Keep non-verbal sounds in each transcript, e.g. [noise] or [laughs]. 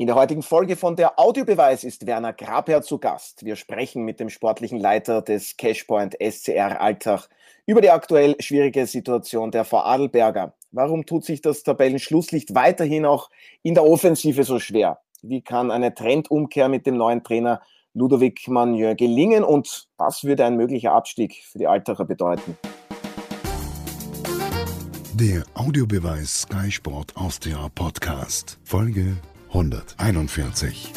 In der heutigen Folge von der Audiobeweis ist Werner Grabherr zu Gast. Wir sprechen mit dem sportlichen Leiter des Cashpoint SCR Alltag über die aktuell schwierige Situation der Frau Adelberger. Warum tut sich das Tabellenschlusslicht weiterhin auch in der Offensive so schwer? Wie kann eine Trendumkehr mit dem neuen Trainer Ludovic Magnier gelingen und was würde ein möglicher Abstieg für die Altacher bedeuten? Der Audiobeweis Sky Sport Austria Podcast, Folge 141.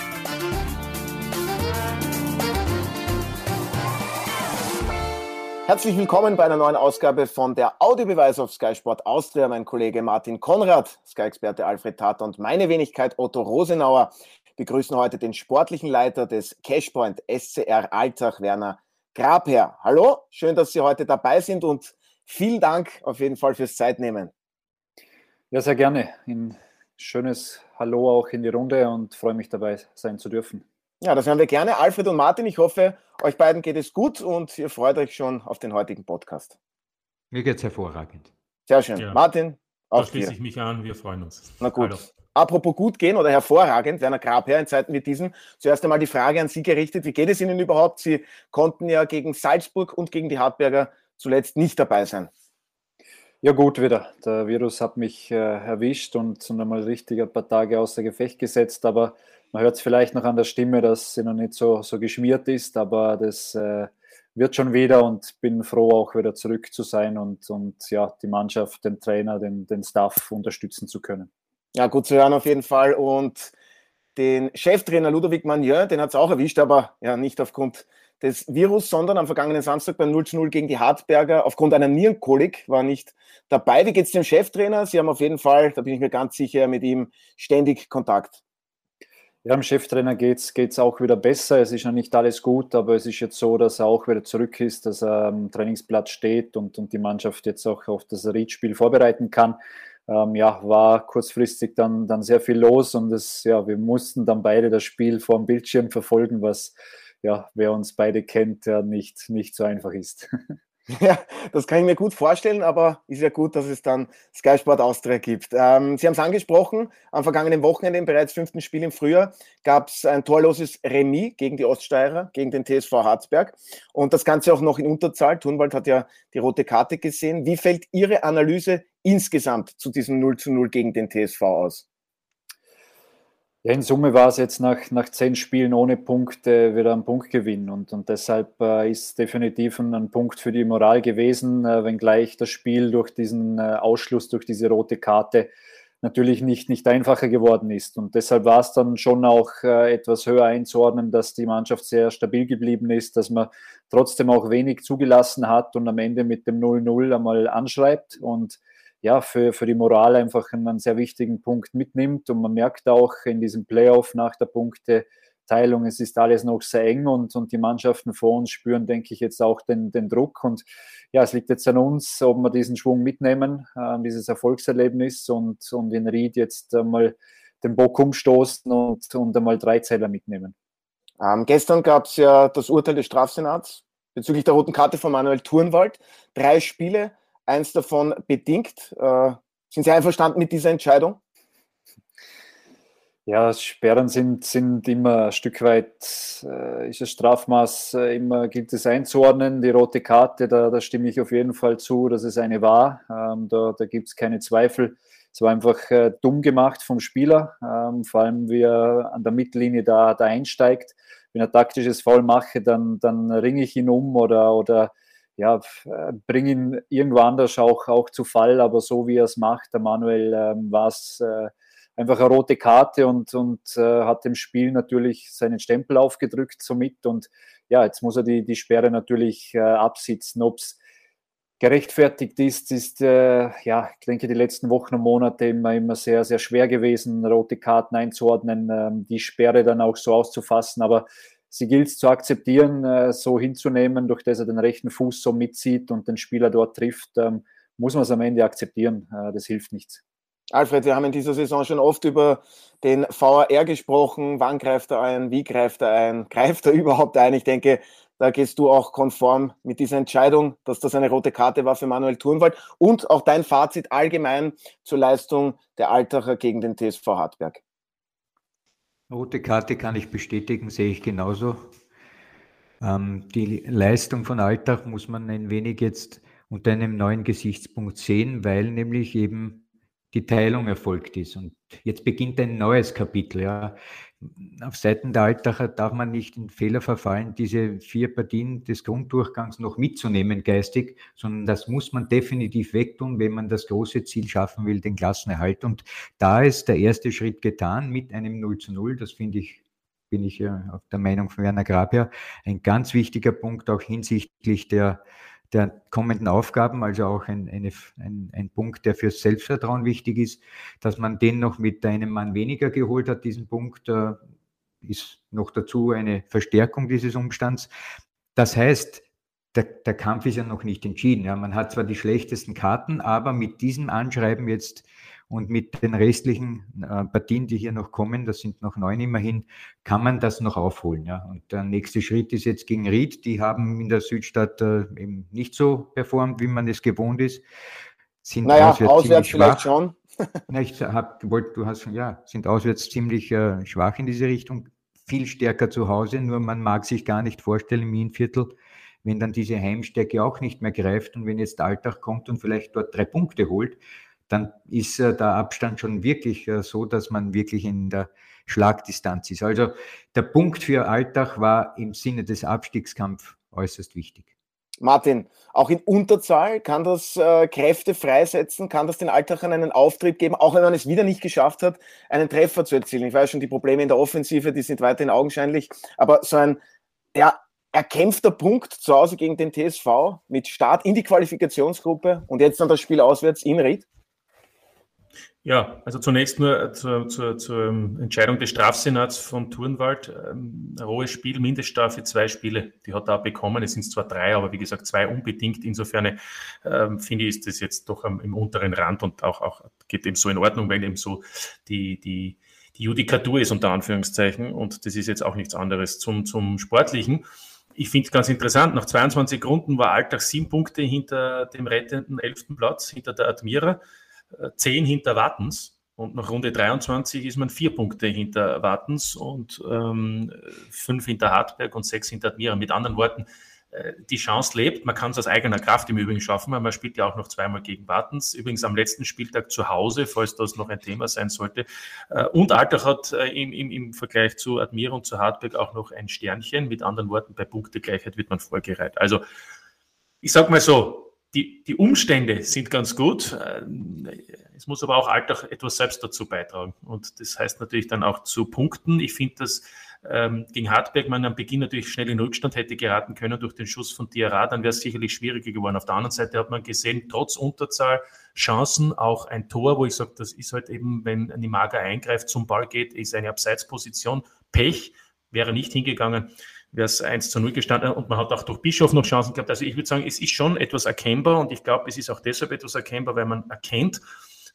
Herzlich willkommen bei einer neuen Ausgabe von der Audiobeweis auf Sky Sport Austria. Mein Kollege Martin Konrad, Sky-Experte Alfred Tater und meine Wenigkeit Otto Rosenauer begrüßen heute den sportlichen Leiter des Cashpoint SCR Alltag, Werner Grabherr. Hallo, schön, dass Sie heute dabei sind und vielen Dank auf jeden Fall fürs Zeitnehmen. Ja, sehr gerne. Ein schönes Hallo auch in die Runde und freue mich dabei sein zu dürfen. Ja, das hören wir gerne. Alfred und Martin, ich hoffe, euch beiden geht es gut und ihr freut euch schon auf den heutigen Podcast. Mir geht es hervorragend. Sehr schön. Ja. Martin, auch Da schließe ich mich an, wir freuen uns. Na gut. Hallo. Apropos gut gehen oder hervorragend, Werner Grabherr, in Zeiten wie diesen, zuerst einmal die Frage an Sie gerichtet. Wie geht es Ihnen überhaupt? Sie konnten ja gegen Salzburg und gegen die Hartberger zuletzt nicht dabei sein. Ja, gut wieder. Der Virus hat mich äh, erwischt und, einmal richtig ein paar Tage außer Gefecht gesetzt, aber man hört es vielleicht noch an der Stimme, dass sie noch nicht so, so geschmiert ist, aber das äh, wird schon wieder und bin froh, auch wieder zurück zu sein und, und ja, die Mannschaft, den Trainer, den, den Staff unterstützen zu können. Ja, gut zu hören auf jeden Fall. Und den Cheftrainer Ludovic Magnier, den hat es auch erwischt, aber ja nicht aufgrund des Virus, sondern am vergangenen Samstag beim 0 zu 0 gegen die Hartberger aufgrund einer Nierenkolik war nicht dabei. Wie geht es dem Cheftrainer? Sie haben auf jeden Fall, da bin ich mir ganz sicher, mit ihm ständig Kontakt. Ja, dem Cheftrainer geht es auch wieder besser. Es ist noch nicht alles gut, aber es ist jetzt so, dass er auch wieder zurück ist, dass er am Trainingsplatz steht und, und die Mannschaft jetzt auch auf das Riedspiel vorbereiten kann. Ähm, ja, war kurzfristig dann, dann sehr viel los und es, ja, wir mussten dann beide das Spiel vor dem Bildschirm verfolgen, was ja, wer uns beide kennt, ja nicht, nicht so einfach ist. [laughs] Ja, das kann ich mir gut vorstellen, aber ist ja gut, dass es dann Sky Sport Austria gibt. Ähm, Sie haben es angesprochen, am vergangenen Wochenende im bereits fünften Spiel im Frühjahr gab es ein torloses Remis gegen die Oststeirer, gegen den TSV Harzberg und das Ganze auch noch in Unterzahl. Thunwald hat ja die rote Karte gesehen. Wie fällt Ihre Analyse insgesamt zu diesem 0 zu 0 gegen den TSV aus? Ja, in Summe war es jetzt nach, nach zehn Spielen ohne Punkte wieder ein Punktgewinn und, und deshalb äh, ist definitiv ein, ein, Punkt für die Moral gewesen, äh, wenngleich das Spiel durch diesen äh, Ausschluss, durch diese rote Karte natürlich nicht, nicht einfacher geworden ist. Und deshalb war es dann schon auch äh, etwas höher einzuordnen, dass die Mannschaft sehr stabil geblieben ist, dass man trotzdem auch wenig zugelassen hat und am Ende mit dem 0-0 einmal anschreibt und ja, für, für die Moral einfach einen, sehr wichtigen Punkt mitnimmt. Und man merkt auch in diesem Playoff nach der Punkteteilung, es ist alles noch sehr eng und, und die Mannschaften vor uns spüren, denke ich, jetzt auch den, den Druck. Und ja, es liegt jetzt an uns, ob wir diesen Schwung mitnehmen, äh, dieses Erfolgserlebnis und, und in Ried jetzt einmal den Bock umstoßen und, und einmal drei Zähler mitnehmen. Ähm, gestern gab es ja das Urteil des Strafsenats bezüglich der roten Karte von Manuel Turnwald. Drei Spiele eins davon bedingt. Äh, sind Sie einverstanden mit dieser Entscheidung? Ja, Sperren sind, sind immer ein Stück weit, äh, ist das Strafmaß äh, immer, gilt es einzuordnen. Die rote Karte, da, da stimme ich auf jeden Fall zu, dass es eine war. Ähm, da da gibt es keine Zweifel. Es war einfach äh, dumm gemacht vom Spieler, ähm, vor allem wie er an der Mittellinie da, da einsteigt. Wenn er taktisches Foul mache, dann, dann ringe ich ihn um oder, oder ja, äh, bringe ihn irgendwo anders auch, auch zu Fall, aber so wie er es macht, der Manuel, ähm, war es äh, einfach eine rote Karte und, und äh, hat dem Spiel natürlich seinen Stempel aufgedrückt somit und ja, jetzt muss er die, die Sperre natürlich äh, absitzen. Ob es gerechtfertigt ist, ist, äh, ja, ich denke, die letzten Wochen und Monate immer, immer sehr, sehr schwer gewesen, rote Karten einzuordnen, ähm, die Sperre dann auch so auszufassen, aber sie gilt es zu akzeptieren, äh, so hinzunehmen, durch das er den rechten Fuß so mitzieht und den Spieler dort trifft, ähm, muss man es am Ende akzeptieren. Äh, das hilft nichts. Alfred, wir haben in dieser Saison schon oft über den VAR gesprochen. Wann greift er ein? Wie greift er ein? [laughs] Greift er überhaupt ein? Ich denke, da gehst du auch konform mit dieser Entscheidung, dass das eine rote Karte war für Manuel Thurnwald und auch dein Fazit allgemein zur Leistung der Altacher gegen den TSV Hartberg. Rote Karte kann ich bestätigen, sehe ich genauso. Ähm, die Leistung von Alltag muss man ein wenig jetzt unter einem neuen Gesichtspunkt sehen, weil nämlich eben die Teilung erfolgt ist. Und jetzt beginnt ein neues Kapitel. Ja. Auf Seiten der Altacher darf man nicht in Fehler verfallen, diese vier Partien des Grunddurchgangs noch mitzunehmen geistig, sondern das muss man definitiv wegtun, wenn man das große Ziel schaffen will, den Klassenerhalt. Und da ist der erste Schritt getan mit einem 0 zu 0. Das finde ich, bin ich ja auf der Meinung von Werner Grabier, ein ganz wichtiger Punkt auch hinsichtlich der der kommenden Aufgaben, also auch ein, eine, ein, ein Punkt, der fürs Selbstvertrauen wichtig ist, dass man den noch mit einem Mann weniger geholt hat, diesen Punkt, äh, ist noch dazu eine Verstärkung dieses Umstands. Das heißt, der, der Kampf ist ja noch nicht entschieden. Ja. Man hat zwar die schlechtesten Karten, aber mit diesem Anschreiben jetzt und mit den restlichen äh, Partien, die hier noch kommen, das sind noch neun immerhin, kann man das noch aufholen. Ja. Und der nächste Schritt ist jetzt gegen Ried. Die haben in der Südstadt äh, eben nicht so performt, wie man es gewohnt ist. Sind naja, auswärts, auswärts vielleicht schon. Na, ich hab, wollt, du hast ja, sind auswärts ziemlich äh, schwach in diese Richtung, viel stärker zu Hause, nur man mag sich gar nicht vorstellen im Innviertel, wenn dann diese Heimstärke auch nicht mehr greift und wenn jetzt Alltag kommt und vielleicht dort drei Punkte holt, dann ist äh, der Abstand schon wirklich äh, so, dass man wirklich in der Schlagdistanz ist. Also der Punkt für Alltag war im Sinne des Abstiegskampfs äußerst wichtig. Martin, auch in Unterzahl kann das äh, Kräfte freisetzen, kann das den Alltagern einen Auftrieb geben, auch wenn man es wieder nicht geschafft hat, einen Treffer zu erzielen. Ich weiß schon, die Probleme in der Offensive, die sind weiterhin augenscheinlich, aber so ein ja, erkämpfter Punkt zu Hause gegen den TSV mit Start in die Qualifikationsgruppe und jetzt dann das Spiel auswärts in Ried? Ja, also zunächst nur zur, zur, zur Entscheidung des Strafsenats von Turnwald. Ähm, rohes Spiel, Mindeststrafe, zwei Spiele, die hat er auch bekommen. Es sind zwar drei, aber wie gesagt, zwei unbedingt. Insofern ähm, finde ich, ist das jetzt doch am, im unteren Rand und auch, auch geht eben so in Ordnung, weil eben so die, die, die Judikatur ist unter Anführungszeichen und das ist jetzt auch nichts anderes zum, zum Sportlichen. Ich finde es ganz interessant, nach 22 Runden war Alltag sieben Punkte hinter dem rettenden elften Platz, hinter der Admira. 10 hinter Wattens und nach Runde 23 ist man vier Punkte hinter Wattens und ähm, fünf hinter Hartberg und sechs hinter Admira. Mit anderen Worten, äh, die Chance lebt. Man kann es aus eigener Kraft im Übrigen schaffen, weil man spielt ja auch noch zweimal gegen Wattens. Übrigens am letzten Spieltag zu Hause, falls das noch ein Thema sein sollte. Äh, und Altach hat äh, im, im, im Vergleich zu Admira und zu Hartberg auch noch ein Sternchen. Mit anderen Worten, bei Punktegleichheit wird man vorgereiht. Also ich sage mal so, die, die Umstände sind ganz gut. Äh, es muss aber auch Alltag etwas selbst dazu beitragen. Und das heißt natürlich dann auch zu Punkten. Ich finde, dass ähm, gegen Hartberg man am Beginn natürlich schnell in Rückstand hätte geraten können durch den Schuss von Diarra, dann wäre es sicherlich schwieriger geworden. Auf der anderen Seite hat man gesehen, trotz Unterzahl Chancen, auch ein Tor, wo ich sage, das ist halt eben, wenn Nimaga eingreift, zum Ball geht, ist eine Abseitsposition. Pech wäre nicht hingegangen wäre es 1 zu 0 gestanden und man hat auch durch Bischof noch Chancen gehabt. Also ich würde sagen, es ist schon etwas erkennbar und ich glaube, es ist auch deshalb etwas erkennbar, weil man erkennt,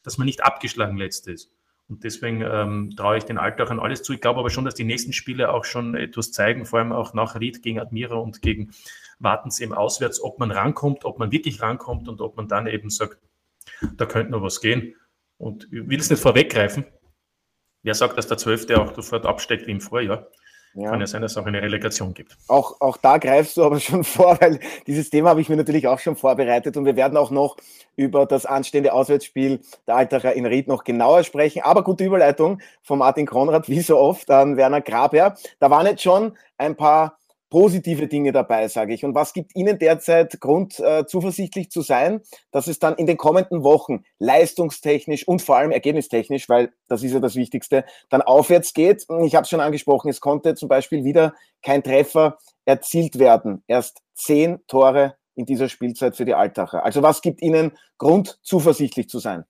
dass man nicht abgeschlagen letzt ist. Und deswegen ähm, traue ich den Alltag an alles zu. Ich glaube aber schon, dass die nächsten Spiele auch schon etwas zeigen, vor allem auch nach Ried gegen Admira und gegen Wartens eben auswärts, ob man rankommt, ob man wirklich rankommt und ob man dann eben sagt, da könnte noch was gehen. Und ich will es nicht vorweggreifen. Wer sagt, dass der Zwölfte auch sofort absteckt wie im Vorjahr? Ja. Kann ja sein, dass es auch eine Relegation gibt. Auch, auch da greifst du aber [laughs] schon vor, weil dieses Thema habe ich mir natürlich auch schon vorbereitet und wir werden auch noch über das anstehende Auswärtsspiel der Alterer in Ried noch genauer sprechen. Aber gute Überleitung von Martin Konrad, wie so oft, an Werner Graber. Da waren jetzt schon ein paar positive Dinge dabei, sage ich. Und was gibt Ihnen derzeit Grund, äh, zuversichtlich zu sein, dass es dann in den kommenden Wochen leistungstechnisch und vor allem ergebnistechnisch, weil das ist ja das Wichtigste, dann aufwärts geht? Ich habe es schon angesprochen, es konnte zum Beispiel wieder kein Treffer erzielt werden. Erst zehn Tore in dieser Spielzeit für die Altacher. Also was gibt Ihnen Grund, zuversichtlich zu sein?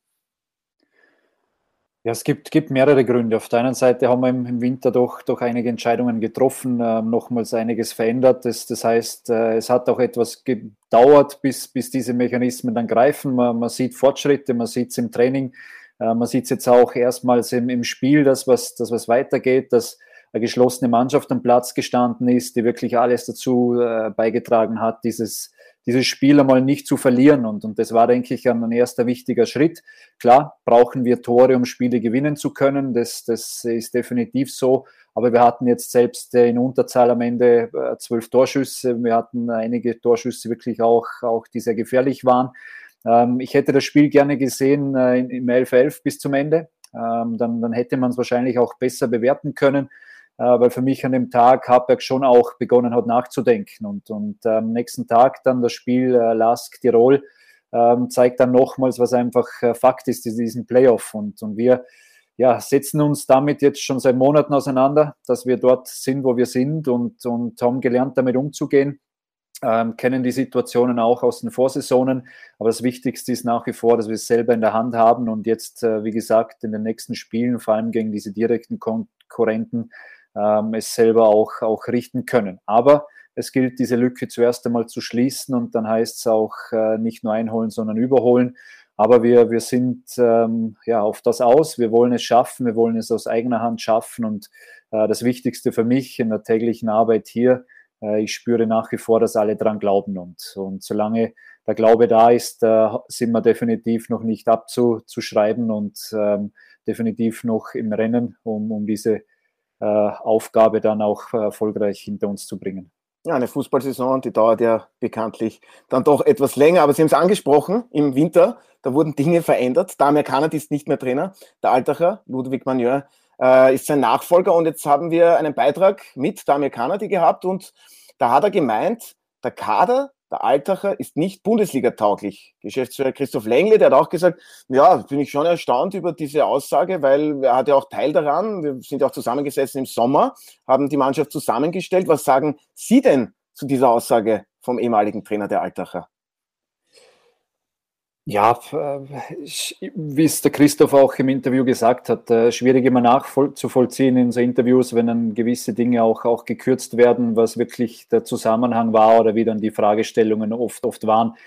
Ja, es gibt, gibt mehrere Gründe. Auf der einen Seite haben wir im, Winter doch, doch einige Entscheidungen getroffen, äh, nochmals einiges verändert. Das, das heißt, äh, es hat auch etwas gedauert, bis, bis diese Mechanismen dann greifen. Man, man sieht Fortschritte, man sieht es im Training, äh, man sieht es jetzt auch erstmals im, im Spiel, dass was, dass was weitergeht, dass eine geschlossene Mannschaft am Platz gestanden ist, die wirklich alles dazu äh, beigetragen hat, dieses, dieses Spiel einmal nicht zu verlieren. Und, und das war, denke ich, ein erster wichtiger Schritt. Klar, brauchen wir Tore, um Spiele gewinnen zu können. Das, das ist definitiv so. Aber wir hatten jetzt selbst in Unterzahl am Ende äh, zwölf Torschüsse. Wir hatten einige Torschüsse wirklich auch, auch die sehr gefährlich waren. Ähm, ich hätte das Spiel gerne gesehen äh, im 11-11 bis zum Ende. Ähm, dann, dann hätte man es wahrscheinlich auch besser bewerten können, äh, weil für mich an dem Tag Hartberg schon auch begonnen hat nachzudenken. Und, und am ähm, nächsten Tag dann das Spiel äh, Lask Tirol ähm, zeigt dann nochmals, was einfach äh, Fakt ist in diesem Playoff. Und, und wir ja, setzen uns damit jetzt schon seit Monaten auseinander, dass wir dort sind, wo wir sind und, und haben gelernt, damit umzugehen ähm, kennen die Situationen auch aus den Vorsaisonen. Aber das Wichtigste ist nach wie vor, dass wir es selber in der Hand haben und jetzt, äh, wie gesagt, in den nächsten Spielen, vor allem gegen diese direkten Konkurrenten, ähm, es selber auch, auch richten können. Aber es gilt, diese Lücke zuerst einmal zu schließen und dann heißt es auch äh, nicht nur einholen, sondern überholen. Aber wir, wir sind ähm, ja, auf das aus. Wir wollen es schaffen. Wir wollen es aus eigener Hand schaffen. Und äh, das Wichtigste für mich in der täglichen Arbeit hier äh, ich spüre nach wie vor, dass alle dran glauben. Und, und solange der Glaube da ist, äh, sind wir definitiv noch nicht abzuschreiben und ähm, definitiv noch im Rennen, um, um diese Aufgabe dann auch erfolgreich hinter uns zu bringen. Ja, eine Fußballsaison, die dauert ja bekanntlich dann doch etwas länger. Aber Sie haben es angesprochen, im Winter, da wurden Dinge verändert. Damir Kanat ist nicht mehr Trainer. Der Altacher, Ludwig Magneur, äh, ist sein Nachfolger. Und jetzt haben wir einen Beitrag mit Damir Kanadi gehabt und da hat er gemeint, der Kader der Altacher ist nicht Bundesliga-tauglich. Geschäftsführer Christoph Lengle, der hat auch gesagt, ja, bin ich schon erstaunt über diese Aussage, weil er hat ja auch Teil daran. Wir sind ja auch zusammengesessen im Sommer, haben die Mannschaft zusammengestellt. Was sagen Sie denn zu dieser Aussage vom ehemaligen Trainer der Altacher? Ja, wie es der Christoph auch im Interview gesagt hat, äh, schwierig immer nachzuvollziehen in so Interviews, wenn dann gewisse Dinge auch, auch gekürzt werden, was wirklich der Zusammenhang war oder wie dann die Fragestellungen oft, oft waren.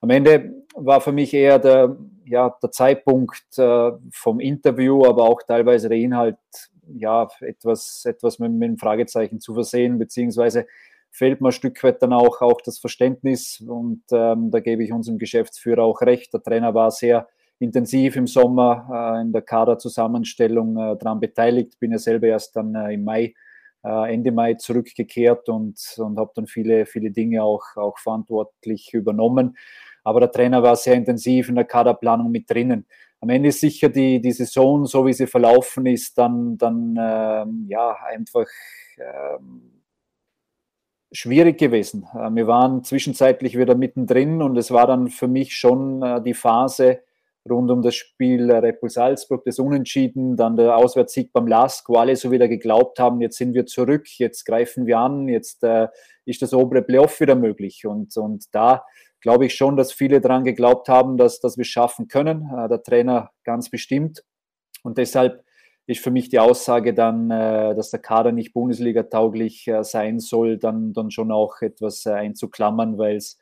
Am Ende war für mich eher der, ja, der Zeitpunkt äh, vom Interview, aber auch teilweise der Inhalt, ja, etwas, etwas mit, mit einem Fragezeichen zu versehen, beziehungsweise fehlt mir ein Stück weit dann auch, auch das Verständnis und ähm, da gebe ich unserem Geschäftsführer auch recht. Der Trainer war sehr intensiv im Sommer äh, in der Kaderzusammenstellung äh, daran beteiligt, bin ja selber erst dann äh, im Mai, äh, Ende Mai zurückgekehrt und, und habe dann viele, viele Dinge auch, auch verantwortlich übernommen. Aber der Trainer war sehr intensiv in der Kaderplanung mit drinnen. Am Ende ist sicher die, die Saison, so wie sie verlaufen ist, dann, dann ähm, ja, einfach ähm, schwierig gewesen. Äh, wir waren zwischenzeitlich wieder mittendrin und es war dann für mich schon äh, die Phase rund um das Spiel Red Bull Salzburg, das Unentschieden, dann der Auswärtssieg beim LASK, wo alle so wieder geglaubt haben, jetzt sind wir zurück, jetzt greifen wir an, jetzt äh, ist das obere Playoff wieder möglich. Und, und da glaube ich schon, dass viele daran geglaubt haben, dass, dass wir es schaffen können. der Trainer ganz bestimmt. Und deshalb ist für mich die Aussage dann, äh, dass der Kader nicht Bundesliga-tauglich äh, sein soll, dann, dann schon auch etwas äh, einzuklammern, weil es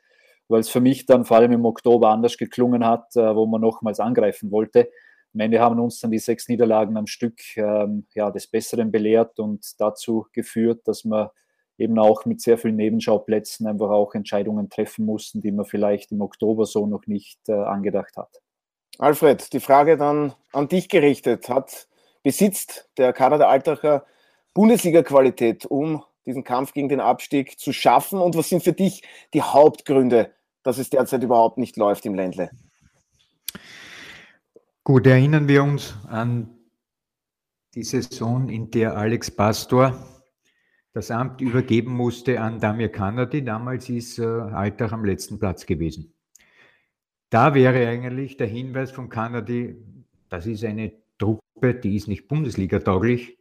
weil es für mich dann vor allem im Oktober anders geklungen hat, wo man nochmals angreifen wollte. Am Ende haben uns dann die sechs Niederlagen am Stück ähm, ja, des Besseren belehrt und dazu geführt, dass wir eben auch mit sehr vielen Nebenschauplätzen einfach auch Entscheidungen treffen mussten, die man vielleicht im Oktober so noch nicht äh, angedacht hat. Alfred, die Frage dann an dich gerichtet. Hat besitzt der Kader der Altacher Bundesliga-Qualität, um diesen Kampf gegen den Abstieg zu schaffen? Und was sind für dich die Hauptgründe, dass es derzeit überhaupt nicht läuft im Ländle? Gut, erinnern wir uns an die Saison, in der Alex Pastor das Amt übergeben musste an Damir Kanadi. Damals ist äh, Altach am letzten Platz gewesen. Da wäre eigentlich der Hinweis von Kanadi, das ist eine Truppe, die ist nicht Bundesliga-tauglich,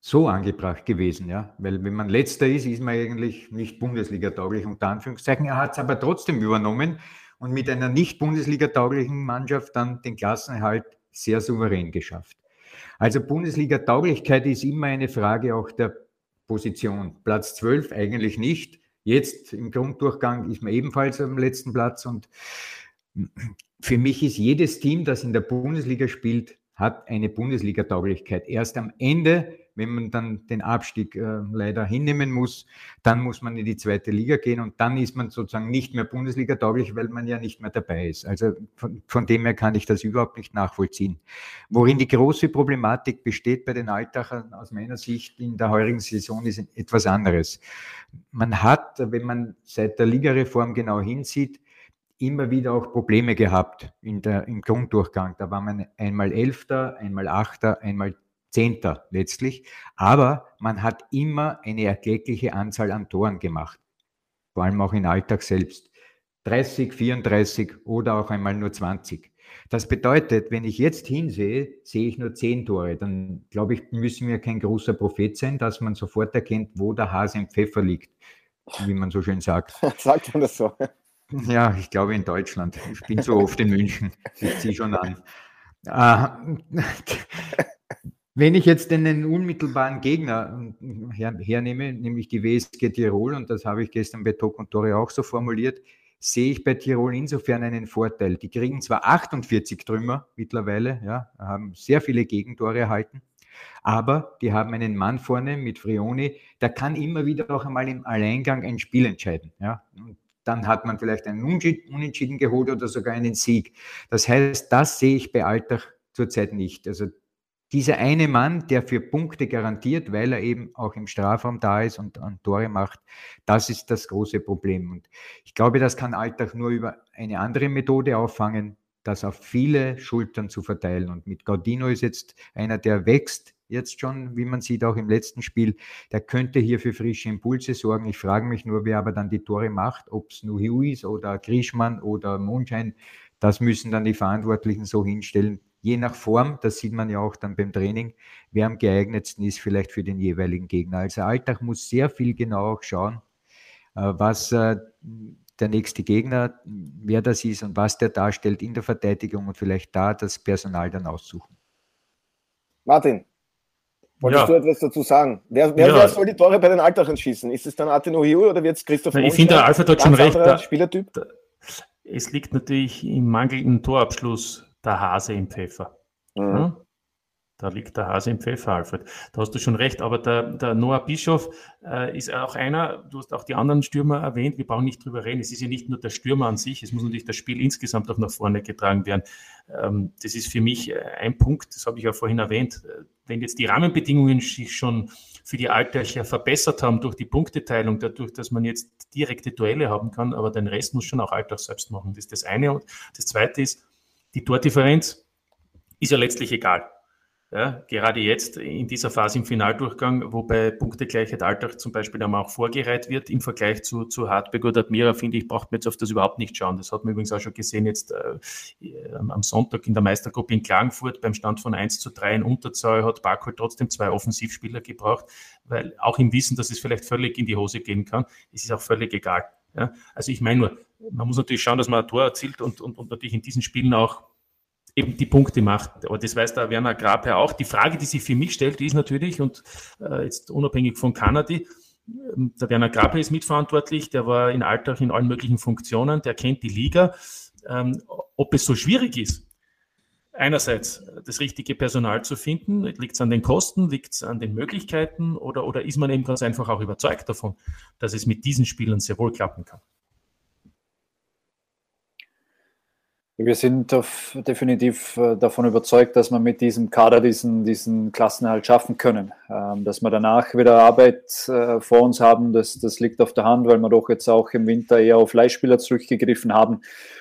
so angebracht gewesen, ja. Weil wenn man letzter ist, ist man eigentlich nicht Bundesliga-tauglich, unter Anführungszeichen. Er hat es aber trotzdem übernommen und mit einer nicht Bundesliga-tauglichen Mannschaft dann den Klassenerhalt sehr souverän geschafft. Also Bundesliga-Tauglichkeit ist immer eine Frage auch der Position. Platz 12 eigentlich nicht. Jetzt im Grunddurchgang ist man ebenfalls am letzten Platz und für mich ist jedes Team, das in der Bundesliga spielt, hat eine Bundesliga-Tauglichkeit. Erst am Ende, wenn man dann den Abstieg äh, leider hinnehmen muss, dann muss man in die zweite Liga gehen und dann ist man sozusagen nicht mehr Bundesliga tauglich, weil man ja nicht mehr dabei ist. Also von, von dem her kann ich das überhaupt nicht nachvollziehen. Worin die große Problematik besteht bei den Altachern aus meiner Sicht in der heurigen Saison ist etwas anderes. Man hat, wenn man seit der Ligareform genau hinsieht, immer wieder auch Probleme gehabt in der, im Grunddurchgang. Da war man einmal Elfter, einmal Achter, einmal Zehnter letztlich. Aber man hat immer eine erklägliche Anzahl an Toren gemacht. Vor allem auch in Alltag selbst. 30, 34 oder auch einmal nur 20. Das bedeutet, wenn ich jetzt hinsehe, sehe ich nur 10 Tore. Dann glaube ich, müssen wir kein großer Prophet sein, dass man sofort erkennt, wo der Hase im Pfeffer liegt, wie man so schön sagt. [laughs] sagt man das so? Ja, ich glaube in Deutschland. Ich bin so oft in München. Ich ziehe schon an. Äh, wenn ich jetzt einen unmittelbaren Gegner äh, her, hernehme, nämlich die WSG Tirol, und das habe ich gestern bei Tok und Tore auch so formuliert, sehe ich bei Tirol insofern einen Vorteil. Die kriegen zwar 48 Trümmer mittlerweile, ja, haben sehr viele Gegentore erhalten, aber die haben einen Mann vorne mit Frioni, der kann immer wieder auch einmal im Alleingang ein Spiel entscheiden. Ja. Und dann hat man vielleicht einen Unentschieden geholt oder sogar einen Sieg. Das heißt, das sehe ich bei Alltag zurzeit nicht. Also dieser eine Mann, der für Punkte garantiert, weil er eben auch im Strafraum da ist und, und Tore macht, das ist das große Problem. Und ich glaube, das kann Alltag nur über eine andere Methode auffangen, das auf viele Schultern zu verteilen. Und mit Gaudino ist jetzt einer, der wächst jetzt schon, wie man sieht, auch im letzten Spiel. Der könnte hier für frische Impulse sorgen. Ich frage mich nur, wer aber dann die Tore macht, ob es Hugh ist oder Grischmann oder Mondschein. Das müssen dann die Verantwortlichen so hinstellen je nach Form, das sieht man ja auch dann beim Training, wer am geeignetsten ist vielleicht für den jeweiligen Gegner. Also Alltag muss sehr viel genau auch schauen, äh, was äh, der nächste Gegner, wer das ist und was der darstellt in der Verteidigung und vielleicht da das Personal dann aussuchen. Martin, wolltest ja. du etwas dazu sagen? Wer, wer, ja. wer, soll die Tore bei den Alltagern schießen? Ist es dann Ohiu oder wird es Christoph Ich finde, der Alfred hat schon recht. Da, Spielertyp? es liegt natürlich im mangelnden Torabschluss der Hase im Pfeffer. Mhm. Da liegt der Hase im Pfeffer, Alfred. Da hast du schon recht. Aber der, der Noah Bischof äh, ist auch einer, du hast auch die anderen Stürmer erwähnt, wir brauchen nicht drüber reden. Es ist ja nicht nur der Stürmer an sich, es muss natürlich das Spiel insgesamt auch nach vorne getragen werden. Ähm, das ist für mich äh, ein Punkt, das habe ich ja vorhin erwähnt. Wenn jetzt die Rahmenbedingungen sich schon für die Alteicher verbessert haben durch die Punkteteilung, dadurch, dass man jetzt direkte Duelle haben kann, aber den Rest muss schon auch Alltag selbst machen. Das ist das eine. Und das zweite ist, die Tordifferenz ist ja letztlich egal. Ja, gerade jetzt in dieser Phase im Finaldurchgang, wo bei Punktegleichheit Alltag zum Beispiel einmal auch vorgereiht wird im Vergleich zu, zu Hartberg oder Admira, finde ich, braucht man jetzt auf das überhaupt nicht schauen. Das hat man übrigens auch schon gesehen jetzt äh, am Sonntag in der Meistergruppe in Klagenfurt beim Stand von 1 zu 3 in Unterzahl hat Barkol trotzdem zwei Offensivspieler gebraucht, weil auch im Wissen, dass es vielleicht völlig in die Hose gehen kann, ist es auch völlig egal. Ja, also ich meine nur, man muss natürlich schauen, dass man ein Tor erzielt und, und, und natürlich in diesen Spielen auch eben die Punkte macht. Aber das weiß der Werner Grape auch. Die Frage, die sich für mich stellt, ist natürlich, und äh, jetzt unabhängig von Kanadi, ähm, der Werner Grape ist mitverantwortlich, der war in Alltag in allen möglichen Funktionen, der kennt die Liga. Ähm, ob es so schwierig ist, einerseits das richtige Personal zu finden, liegt es an den Kosten, liegt es an den Möglichkeiten oder, oder ist man eben ganz einfach auch überzeugt davon, dass es mit diesen Spielern sehr wohl klappen kann? Wir sind definitiv äh, davon überzeugt, dass wir mit diesem Kader diesen, diesen Klassenerhalt schaffen können. Ähm, dass wir danach wieder Arbeit äh, vor uns haben, das, das liegt auf der Hand, weil wir doch jetzt auch im Winter eher auf Leihspieler zurückgegriffen haben.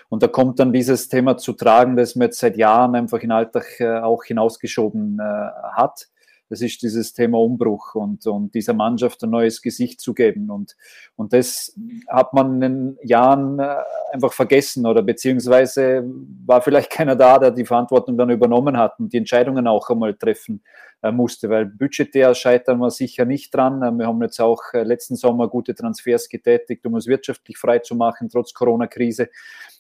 Und da kommt dann dieses Thema zu tragen, das man jetzt seit Jahren einfach in Alltag äh, auch hinausgeschoben hat das ist dieses Thema Umbruch und, und dieser Mannschaft ein neues Gesicht zu geben. Und, und das hat man in den Jahren äh, einfach vergessen oder beziehungsweise war vielleicht [laughs] keiner da, der die Verantwortung dann übernommen hat und die Entscheidungen auch einmal treffen äh, musste, weil budgetär scheitern wir sicher nicht dran. Äh, wir haben jetzt auch letzten Sommer gute Transfers getätigt, um es wirtschaftlich frei zu machen, trotz Corona-Krise.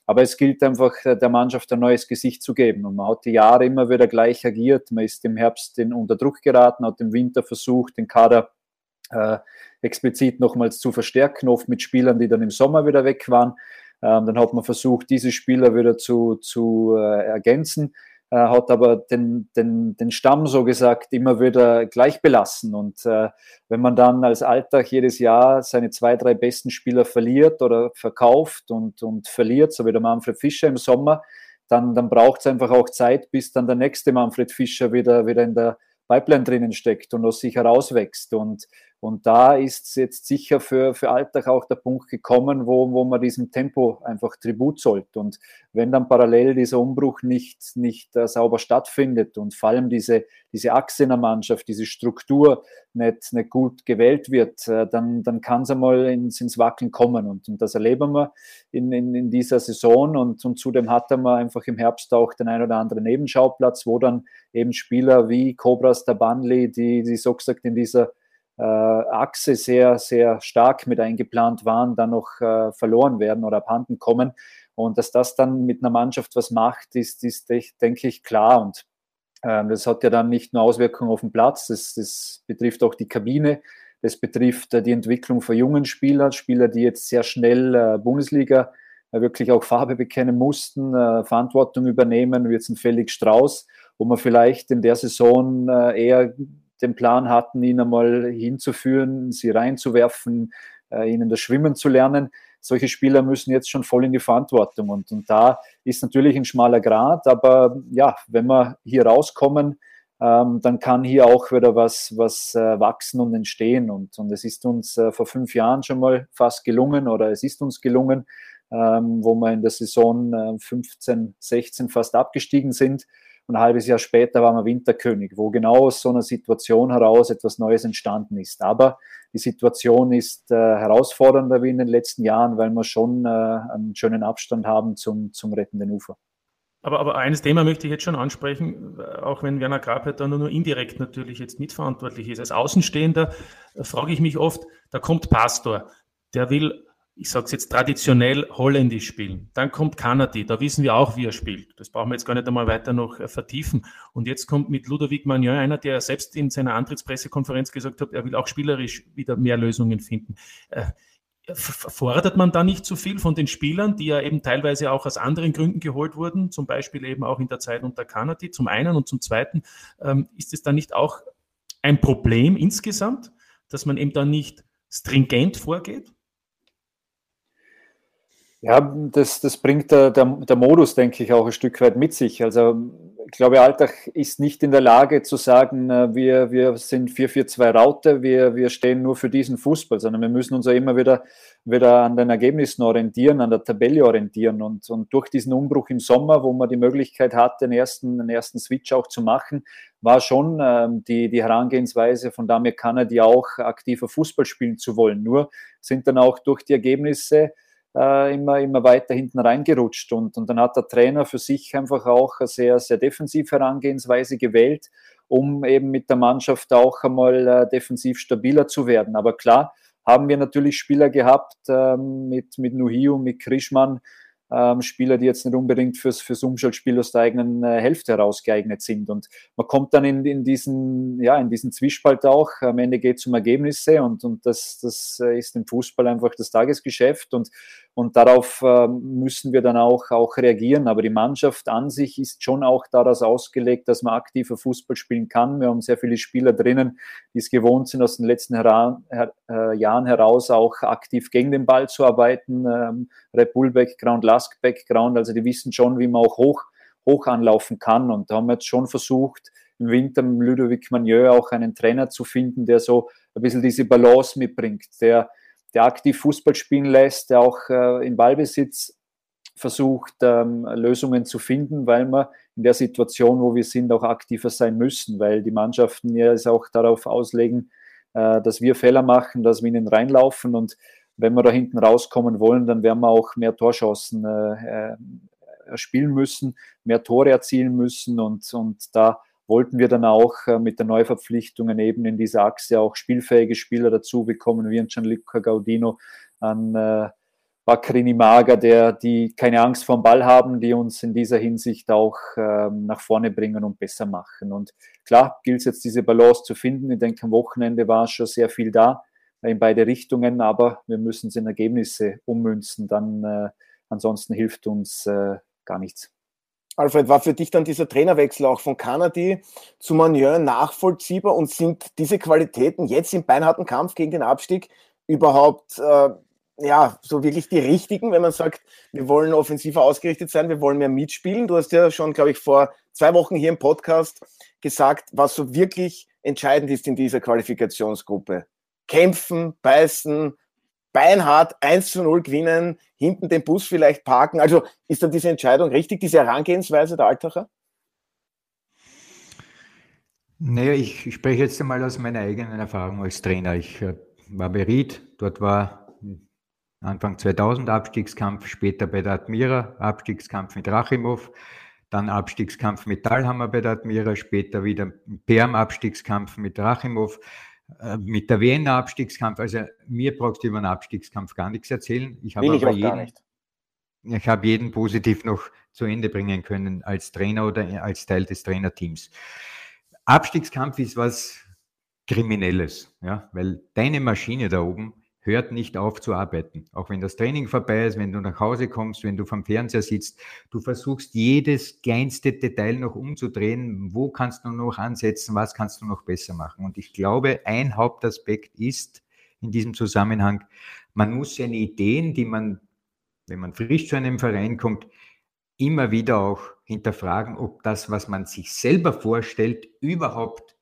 Aber es gilt einfach, äh, der Mannschaft ein neues Gesicht zu geben. Und man hat die Jahre immer wieder gleich agiert. Man ist im Herbst in, unter Druck geraten, hat im Winter versucht, den Kader äh, explizit nochmals zu verstärken, oft mit Spielern, die dann im Sommer wieder weg waren. Ähm, dann hat man versucht, diese Spieler wieder zu, zu äh, ergänzen. Äh, hat aber den, den, den Stamm so gesagt immer wieder gleich belassen. Und äh, wenn man dann als Alltag jedes Jahr seine zwei, drei besten Spieler verliert oder verkauft und, und verliert, so wie der Manfred Fischer im Sommer, dann, dann braucht es einfach auch Zeit, bis dann der nächste Manfred Fischer wieder, wieder in der Pipeline drinnen steckt und aus sich herauswächst. Und und da ist jetzt sicher für, für Alltag auch der Punkt gekommen, wo, wo man diesem Tempo einfach Tribut zollt. Und wenn dann parallel dieser Umbruch nicht, nicht uh, sauber stattfindet und vor allem diese, diese Achse in der Mannschaft, diese Struktur nicht, nicht gut gewählt wird, uh, dann, dann kann es einmal ins, ins Wackeln kommen. Und, und das erleben wir in, in, in dieser Saison. Und, und zudem hatten wir einfach im Herbst auch den ein oder anderen Nebenschauplatz, wo dann eben Spieler wie Cobras Tabanli, die, die so gesagt in dieser äh, Achse sehr, sehr stark mit eingeplant waren, dann noch äh, verloren werden oder abhanden kommen. Und dass das dann mit einer Mannschaft was macht, ist, ist denke ich, klar. Und ähm, das hat ja dann nicht nur Auswirkungen auf den Platz, das, das betrifft auch die Kabine, das betrifft äh, die Entwicklung von jungen Spielern, Spieler, die jetzt sehr schnell äh, Bundesliga äh, wirklich auch Farbe bekennen mussten, äh, Verantwortung übernehmen, wie jetzt ein Felix Strauß, wo man vielleicht in der Saison äh, eher den Plan hatten, ihn einmal hinzuführen, sie reinzuwerfen, äh, ihnen das Schwimmen zu lernen. Solche Spieler müssen jetzt schon voll in die Verantwortung. Und, und da ist natürlich ein schmaler Grad, aber ja, wenn wir hier rauskommen, ähm, dann kann hier auch wieder was, was äh, wachsen und entstehen. Und, und es ist uns äh, vor fünf Jahren schon mal fast gelungen oder es ist uns gelungen, ähm, wo wir in der Saison äh, 15, 16 fast abgestiegen sind und ein halbes Jahr später waren wir Winterkönig, wo genau aus so einer Situation heraus etwas Neues entstanden ist. Aber die Situation ist äh, herausfordernder wie in den letzten Jahren, weil wir schon äh, einen schönen Abstand haben zum, zum rettenden Ufer. Aber, aber eines Thema möchte ich jetzt schon ansprechen, auch wenn Werner Grabheit da nur indirekt natürlich jetzt mitverantwortlich ist. Als Außenstehender äh, frage ich mich oft, da kommt Pastor, der will ich sage es jetzt traditionell holländisch spielen. Dann kommt Kanadi, da wissen wir auch, wie er spielt. Das brauchen wir jetzt gar nicht einmal weiter noch äh, vertiefen. Und jetzt kommt mit Ludovic Magnon einer, der selbst in seiner Antrittspressekonferenz gesagt hat, er will auch spielerisch wieder mehr Lösungen finden. Äh, fordert man da nicht zu viel von den Spielern, die ja eben teilweise auch aus anderen Gründen geholt wurden, zum Beispiel eben auch in der Zeit unter Kanadi, zum einen und zum zweiten, ähm, ist es da nicht auch ein Problem insgesamt, dass man eben da nicht stringent vorgeht? Ja, das, das bringt der, der, der, Modus, denke ich, auch ein Stück weit mit sich. Also ich glaube, Alltag ist nicht in der Lage zu sagen, äh, wir, wir sind 4-4-2 Raute, wir, wir stehen nur für diesen Fußball, sondern wir müssen uns ja immer wieder, wieder an den Ergebnissen orientieren, an der Tabelle orientieren. Und, und durch diesen Umbruch im Sommer, wo man die Möglichkeit hatte, den ersten, den ersten Switch auch zu machen, war schon ähm, die, die Herangehensweise von Damir Kanadi auch aktiver Fußball spielen zu wollen. Nur sind dann auch durch die Ergebnisse äh, immer, immer weiter hinten reingerutscht. Und, und dann hat der Trainer für sich einfach auch eine sehr, sehr defensive Herangehensweise gewählt, um eben mit der Mannschaft auch einmal äh, defensiv stabiler zu werden. Aber klar, haben wir natürlich Spieler gehabt ähm, mit, mit Nuhiu, mit Krischmann, ähm, Spieler, die jetzt nicht unbedingt fürs, fürs Umschaltspiel aus der eigenen äh, Hälfte heraus geeignet sind. Und man kommt dann in, in, diesen, ja, in diesen Zwiespalt auch. Am Ende geht es um Ergebnisse und, und das, das äh, ist im Fußball einfach das Tagesgeschäft. Und und darauf äh, müssen wir dann auch, auch reagieren. Aber die Mannschaft an sich ist schon auch daraus ausgelegt, dass man aktiver Fußball spielen kann. Wir haben sehr viele Spieler drinnen, die es gewohnt sind, aus den letzten hera her äh, Jahren heraus auch aktiv gegen den Ball zu arbeiten. Ähm, Red Bull Background, Lask Background. Also die wissen schon, wie man auch hoch, hoch anlaufen kann. Und da haben wir jetzt schon versucht, im Winter mit Ludovic Manieu auch einen Trainer zu finden, der so ein bisschen diese Balance mitbringt, der der aktiv Fußball spielen lässt, der auch äh, im Ballbesitz versucht, ähm, Lösungen zu finden, weil wir in der Situation, wo wir sind, auch aktiver sein müssen, weil die Mannschaften ja es auch darauf auslegen, äh, dass wir Fehler machen, dass wir ihnen reinlaufen und wenn wir da hinten rauskommen wollen, dann werden wir auch mehr Torchancen äh, äh spielen müssen, mehr Tore erzielen müssen und, und da wollten wir dann auch äh, mit den Neuverpflichtungen eben in dieser Achse auch spielfähige Spieler dazu bekommen, wie ein Gianluca Gaudino, ein äh, Bakrini Mager, der, die keine Angst vor dem Ball haben, die uns in dieser Hinsicht auch ähm, nach vorne bringen und besser machen. Und klar gilt es jetzt, diese Balance zu finden. Ich denke, am Wochenende war schon sehr viel da in beide Richtungen, aber wir müssen es in Ergebnisse ummünzen. Dann äh, ansonsten hilft uns äh, gar nichts. Alfred, war für dich dann dieser Trainerwechsel auch von Kanadi zu Manier nachvollziehbar und sind diese Qualitäten jetzt im beinharten Kampf gegen den Abstieg überhaupt äh, ja, so wirklich die richtigen, wenn man sagt, wir wollen offensiver ausgerichtet sein, wir wollen mehr mitspielen. Du hast ja schon, glaube ich, vor zwei Wochen hier im Podcast gesagt, was so wirklich entscheidend ist in dieser Qualifikationsgruppe. Kämpfen, beißen, beinhart 1 zu 0 gewinnen, hinten den Bus vielleicht parken. Also ist dann diese Entscheidung richtig, diese Herangehensweise der Altacher? Naja, ich, spreche jetzt einmal aus meiner eigenen Erfahrung als Trainer. Ich äh, war bei Ried, dort war Anfang 2000 Abstiegskampf, später bei der Admira, Abstiegskampf mit Rachimov, dann Abstiegskampf mit Talhammer bei der Admira, später wieder Perm Abstiegskampf mit Rachimov. Äh, mit der Wiener Abstiegskampf, also mir brauchst du über einen Abstiegskampf gar nichts erzählen. Ich habe aber jeden, ich habe jeden positiv noch zu Ende bringen können als Trainer oder als Teil des Trainerteams. Abstiegskampf ist was Kriminelles, ja, weil deine Maschine da oben hört nicht auf zu arbeiten. Auch wenn das Training vorbei ist, wenn du nach Hause kommst, wenn du vom Fernseher sitzt, du versuchst jedes kleinste Detail noch umzudrehen. Wo kannst du noch ansetzen? Was kannst du noch besser machen? Und ich glaube, ein Hauptaspekt ist in diesem Zusammenhang, man muss seine Ideen, die man, wenn man frisch zu einem Verein kommt, immer wieder auch hinterfragen, ob das, was man sich selber vorstellt, überhaupt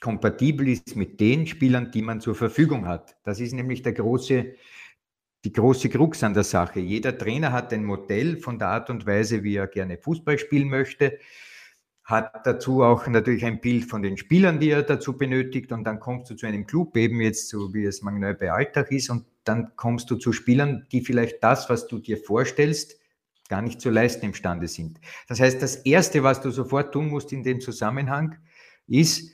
kompatibel ist mit den Spielern, die man zur Verfügung hat. Das ist nämlich der große, die große Krux an der Sache. Jeder Trainer hat ein Modell von der Art und Weise, wie er gerne Fußball spielen möchte, hat dazu auch natürlich ein Bild von den Spielern, die er dazu benötigt und dann kommst du zu einem Club, eben jetzt so wie es Magnol bei Alltag ist und dann kommst du zu Spielern, die vielleicht das, was du dir vorstellst, gar nicht zu leisten imstande sind. Das heißt, das Erste, was du sofort tun musst in dem Zusammenhang, ist,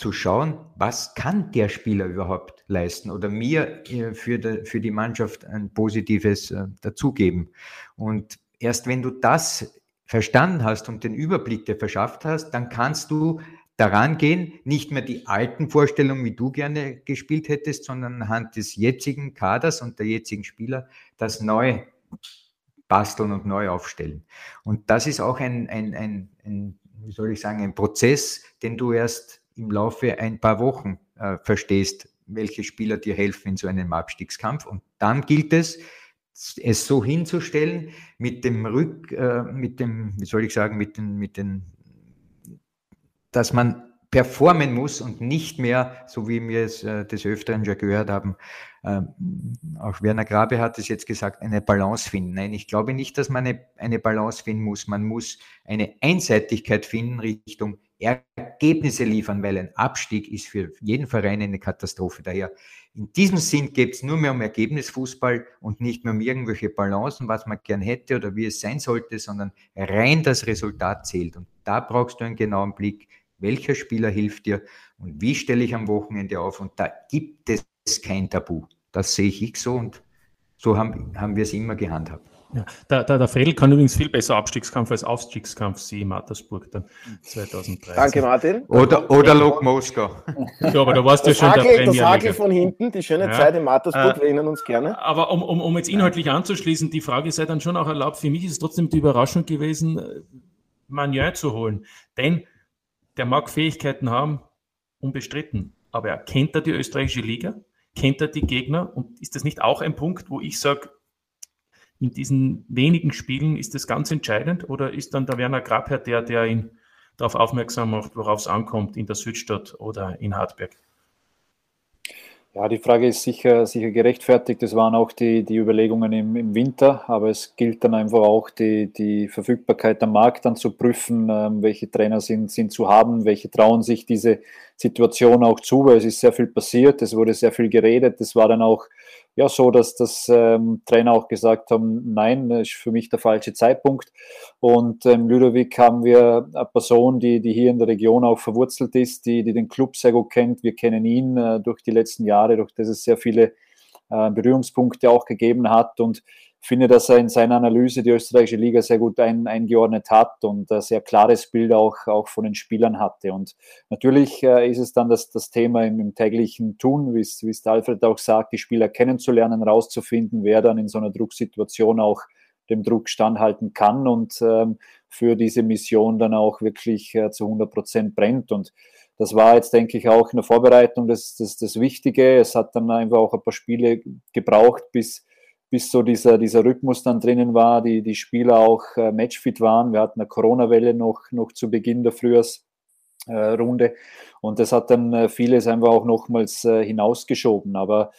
zu schauen, was kann der Spieler überhaupt leisten oder mir äh, für, die, für die Mannschaft ein positives äh, dazugeben. Und erst wenn du das verstanden hast und den Überblick dir verschafft hast, dann kannst du daran gehen, nicht mehr die alten Vorstellungen, wie du gerne gespielt hättest, sondern anhand des jetzigen Kaders und der jetzigen Spieler das neu basteln und neu aufstellen. Und das ist auch ein, ein, ein, ein wie soll ich sagen, ein Prozess, den du erst im Laufe ein paar Wochen äh, verstehst, welche Spieler dir helfen in so einem Abstiegskampf. Und dann gilt es, es so hinzustellen, mit dem Rück, äh, mit dem, wie soll ich sagen, mit den, mit den, dass man performen muss und nicht mehr, so wie wir es äh, des Öfteren schon gehört haben, äh, auch Werner Grabe hat es jetzt gesagt, eine Balance finden. Nein, ich glaube nicht, dass man eine, eine Balance finden muss. Man muss eine Einseitigkeit finden Richtung Ergebnisse liefern, weil ein Abstieg ist für jeden Verein eine Katastrophe. Daher in diesem Sinn geht es nur mehr um Ergebnisfußball und nicht mehr um irgendwelche Balancen, was man gern hätte oder wie es sein sollte, sondern rein das Resultat zählt. Und da brauchst du einen genauen Blick, welcher Spieler hilft dir und wie stelle ich am Wochenende auf. Und da gibt es kein Tabu. Das sehe ich so und so haben, haben wir es immer gehandhabt. Ja, der, der, der Fredel kann übrigens viel besser Abstiegskampf als Aufstiegskampf sehen, Mattersburg dann 2013. Danke, Martin. Oder, oder Lok Moskau. Ja, aber da warst du Das schon der Hagel, das Premier. Hagel von hinten, die schöne Ja. Zeit in Mattersburg, Äh, wir erinnern uns gerne. Aber um, um, um jetzt inhaltlich anzuschließen, die Frage sei dann schon auch erlaubt. Für mich ist es trotzdem die Überraschung gewesen, Magnin zu holen. Denn der mag Fähigkeiten haben, unbestritten. Aber er kennt er die österreichische Liga? Kennt er die Gegner? Und ist das nicht auch ein Punkt, wo ich sage, in diesen wenigen Spielen ist das ganz entscheidend? Oder ist dann der Werner Grabherr der, der ihn darauf aufmerksam macht, worauf es ankommt, in der Südstadt oder in Hartberg? Ja, die Frage ist sicher, sicher gerechtfertigt. Das waren auch die, die Überlegungen im, im Winter, aber es gilt dann einfach auch, die, die Verfügbarkeit am Markt dann zu prüfen, ähm, welche Trainer sind, sind zu haben, welche trauen sich diese Situation auch zu, weil es ist sehr viel passiert, es wurde sehr viel geredet. Es war dann auch ja so, dass das ähm, Trainer auch gesagt haben, nein, das ist für mich der falsche Zeitpunkt. Und ähm, Ludovic haben wir eine Person, die, die hier in der Region auch verwurzelt ist, die, die den Club sehr gut kennt. Wir kennen ihn äh, durch die letzten Jahre, durch das es sehr viele äh, Berührungspunkte auch gegeben hat und finde, dass er in seiner Analyse die österreichische Liga sehr gut ein, eingeordnet hat und ein sehr klares Bild auch, auch von den Spielern hatte. Und natürlich äh, ist es dann das, das Thema im, im täglichen Tun, wie es, wie es Alfred auch sagt, die Spieler kennenzulernen, rauszufinden, wer dann in so einer Drucksituation auch dem Druck standhalten kann und ähm, für diese Mission dann auch wirklich äh, zu 100 Prozent brennt. Und das war jetzt, denke ich, auch in der Vorbereitung das, das, das Wichtige. Es hat dann einfach auch ein paar Spiele gebraucht, bis, bis so dieser, dieser Rhythmus dann drinnen war, die, die Spieler auch äh, matchfit waren. Wir hatten eine Corona-Welle noch, noch zu Beginn der Frühjahrsrunde äh, und das hat dann äh, vieles einfach auch nochmals äh, hinausgeschoben. Aber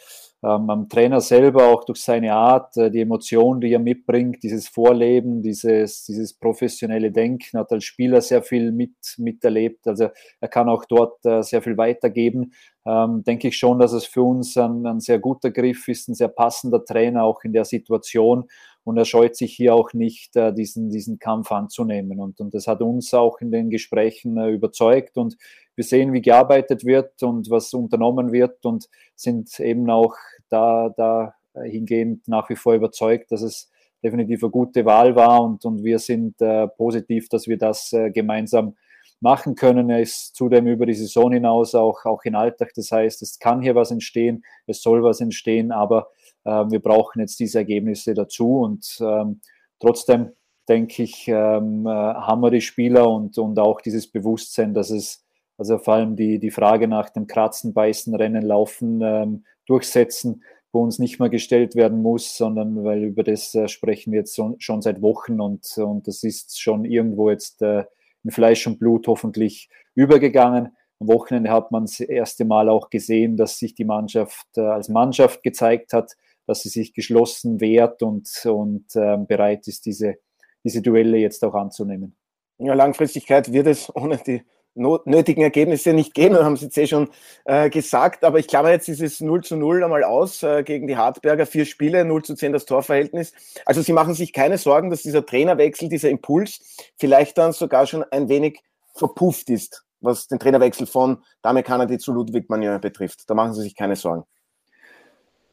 ähm, am Trainer selber, auch durch seine Art, äh, die Emotionen, die er mitbringt, dieses Vorleben, dieses, dieses professionelle Denken, hat als Spieler sehr viel mit, miterlebt. Also er kann auch dort äh, sehr viel weitergeben. Ähm, denke ich schon, dass es für uns ein, ein sehr guter Griff ist, ein sehr passender Trainer auch in der Situation und er scheut sich hier auch nicht, äh, diesen, diesen Kampf anzunehmen. Und, und das hat uns auch in den Gesprächen äh, überzeugt und wir sehen, wie gearbeitet wird und was unternommen wird und sind eben auch da, da hingehend nach wie vor überzeugt, dass es definitiv eine gute Wahl war und, und wir sind äh, positiv, dass wir das äh, gemeinsam machen können. Er ist zudem über die Saison hinaus auch, auch in Alltag. Das heißt, es kann hier was entstehen, es soll was entstehen, aber äh, wir brauchen jetzt diese Ergebnisse dazu und ähm, trotzdem denke ich, ähm, äh, haben wir die Spieler und, und auch dieses Bewusstsein, dass es also vor allem die, die Frage nach dem Kratzen, Beißen, Rennen, Laufen, ähm, Durchsetzen, wo uns nicht mehr gestellt werden muss, sondern weil über das äh, sprechen wir jetzt so, schon seit Wochen und, und das ist schon irgendwo jetzt äh, in Fleisch und Blut hoffentlich übergegangen. Am Wochenende hat man das erste Mal auch gesehen, dass sich die Mannschaft äh, als Mannschaft gezeigt hat, dass sie sich geschlossen wehrt und, und äh, bereit ist, diese, diese Duelle jetzt auch anzunehmen. Ja, Langfristigkeit wird es ohne die nötigen Ergebnisse nicht geben, haben Sie jetzt eh schon äh, gesagt. Aber ich klammer jetzt dieses 0 zu 0 einmal aus äh, gegen die Hartberger. Vier Spiele, 0 zu 10 das Torverhältnis. Also Sie machen sich keine Sorgen, dass dieser Trainerwechsel, dieser Impuls vielleicht dann sogar schon ein wenig verpufft ist, was den Trainerwechsel von Dame Kanadi zu Ludwig Magnon betrifft. Da machen Sie sich keine Sorgen.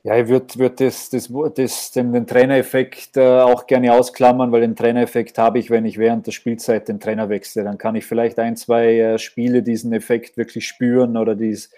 Ja, ich würde würd das, das, das, den, den Trainereffekt äh, auch gerne ausklammern, weil den Trainereffekt habe ich, wenn ich während der Spielzeit den Trainer wechsle. Dann kann ich vielleicht ein, zwei äh, Spiele diesen Effekt wirklich spüren oder dies,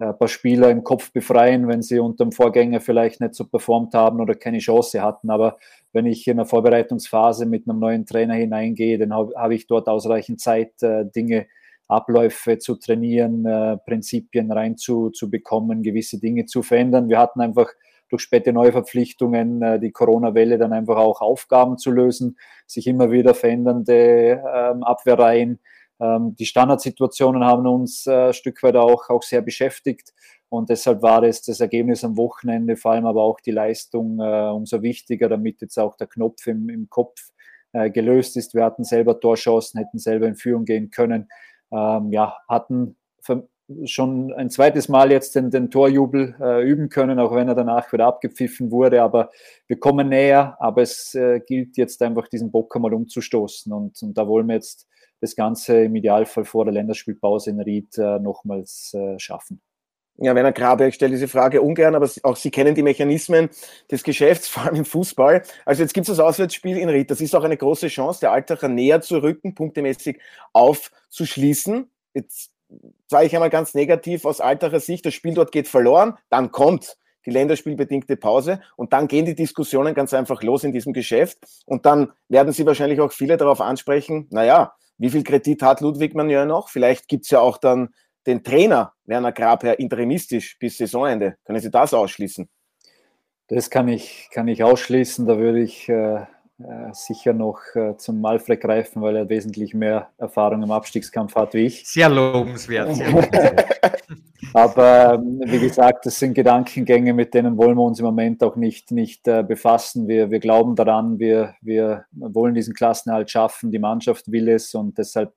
äh, ein paar Spieler im Kopf befreien, wenn sie unter dem Vorgänger vielleicht nicht so performt haben oder keine Chance hatten. Aber wenn ich in einer Vorbereitungsphase mit einem neuen Trainer hineingehe, dann habe hab ich dort ausreichend Zeit, äh, Dinge Abläufe zu trainieren, äh, Prinzipien reinzubekommen, gewisse Dinge zu verändern. Wir hatten einfach durch späte Neuverpflichtungen äh, die Corona-Welle dann einfach auch Aufgaben zu lösen, sich immer wieder verändernde ähm, Abwehrreihen. Ähm, die Standardsituationen haben uns äh, ein Stück weit auch, auch sehr beschäftigt. Und deshalb war es das Ergebnis am Wochenende, vor allem aber auch die Leistung äh, umso wichtiger, damit jetzt auch der Knopf im, im Kopf äh, gelöst ist. Wir hatten selber Torchancen, hätten selber in Führung gehen können ähm, ja, hatten schon ein zweites Mal jetzt den, den Torjubel äh, üben können, auch wenn er danach wieder abgepfiffen wurde. Aber wir kommen näher, aber es äh, gilt jetzt einfach, diesen Bock einmal umzustoßen. Und, und da wollen wir jetzt das Ganze im Idealfall vor der Länderspielpause in Ried äh, nochmals äh, schaffen. Ja, Werner Grabe, ich stelle diese Frage ungern, aber auch Sie kennen die Mechanismen des Geschäfts, [laughs] vor allem im Fußball. Also jetzt gibt es das Auswärtsspiel in Ried. Das ist auch eine große Chance, der Altacher näher zu rücken, punktemäßig aufzuschließen. Jetzt sage ich einmal ganz negativ aus Altacher Sicht, das Spiel dort geht verloren, dann kommt die länderspielbedingte Pause und dann gehen die Diskussionen ganz einfach los in diesem Geschäft und dann werden Sie wahrscheinlich auch viele darauf ansprechen, naja, wie viel Kredit hat Ludwig Manier noch? Vielleicht gibt es ja auch dann den Trainer Werner Grabherr interimistisch bis Saisonende. Können Sie das ausschließen? Das kann ich, kann ich ausschließen. Da würde ich äh, äh, sicher noch äh, zum Malfred greifen, weil er wesentlich mehr Erfahrung im Abstiegskampf hat wie ich. Sehr lobenswert. [laughs] Aber ähm, wie gesagt, das sind Gedankengänge, mit denen wollen wir uns im Moment auch nicht, nicht äh, befassen. Wir, wir glauben daran, wir, wir wollen diesen Klassenhalt schaffen, die Mannschaft will es und deshalb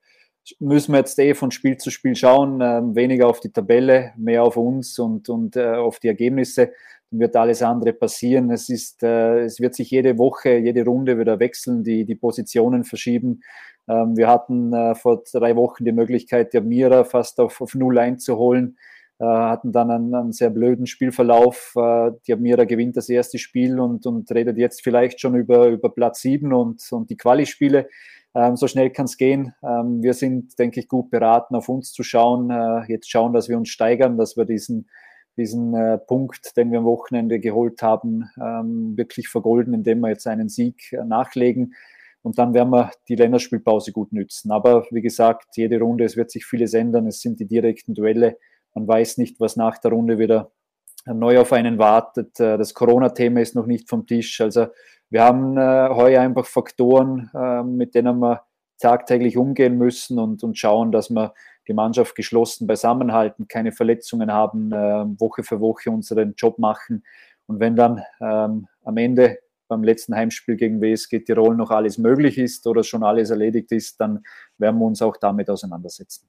müssen wir jetzt eh von Spiel zu Spiel schauen, äh, weniger auf die Tabelle, mehr auf uns und, und äh, auf die Ergebnisse. Dann wird alles andere passieren. Es, ist, äh, es wird sich jede Woche, jede Runde wieder wechseln, die, die Positionen verschieben. Ähm, wir hatten äh, vor drei Wochen die Möglichkeit, die Amira fast auf, auf Null einzuholen, äh, hatten dann einen, einen, sehr blöden Spielverlauf. Äh, die Amira gewinnt das erste Spiel und, und redet jetzt vielleicht schon über, über Platz sieben und, und die Quali-Spiele. Ähm, so schnell kann es gehen. Ähm, wir sind, denke ich, gut beraten, auf uns zu schauen. Äh, jetzt schauen, dass wir uns steigern, dass wir diesen diesen äh, Punkt, den wir am Wochenende geholt haben, ähm, wirklich vergolden, indem wir jetzt einen Sieg äh, nachlegen. Und dann werden wir die Länderspielpause gut nützen. Aber wie gesagt, jede Runde, es wird sich vieles ändern. Es sind die direkten Duelle. Man weiß nicht, was nach der Runde wieder neu auf einen wartet. Äh, das Corona-Thema ist noch nicht vom Tisch. Also wir haben äh, heuer einfach Faktoren, äh, mit denen wir tagtäglich umgehen müssen und, und schauen, dass wir die Mannschaft geschlossen beisammenhalten, keine Verletzungen haben, äh, Woche für Woche unseren Job machen. Und wenn dann ähm, am Ende beim letzten Heimspiel gegen WSG Tirol noch alles möglich ist oder schon alles erledigt ist, dann werden wir uns auch damit auseinandersetzen.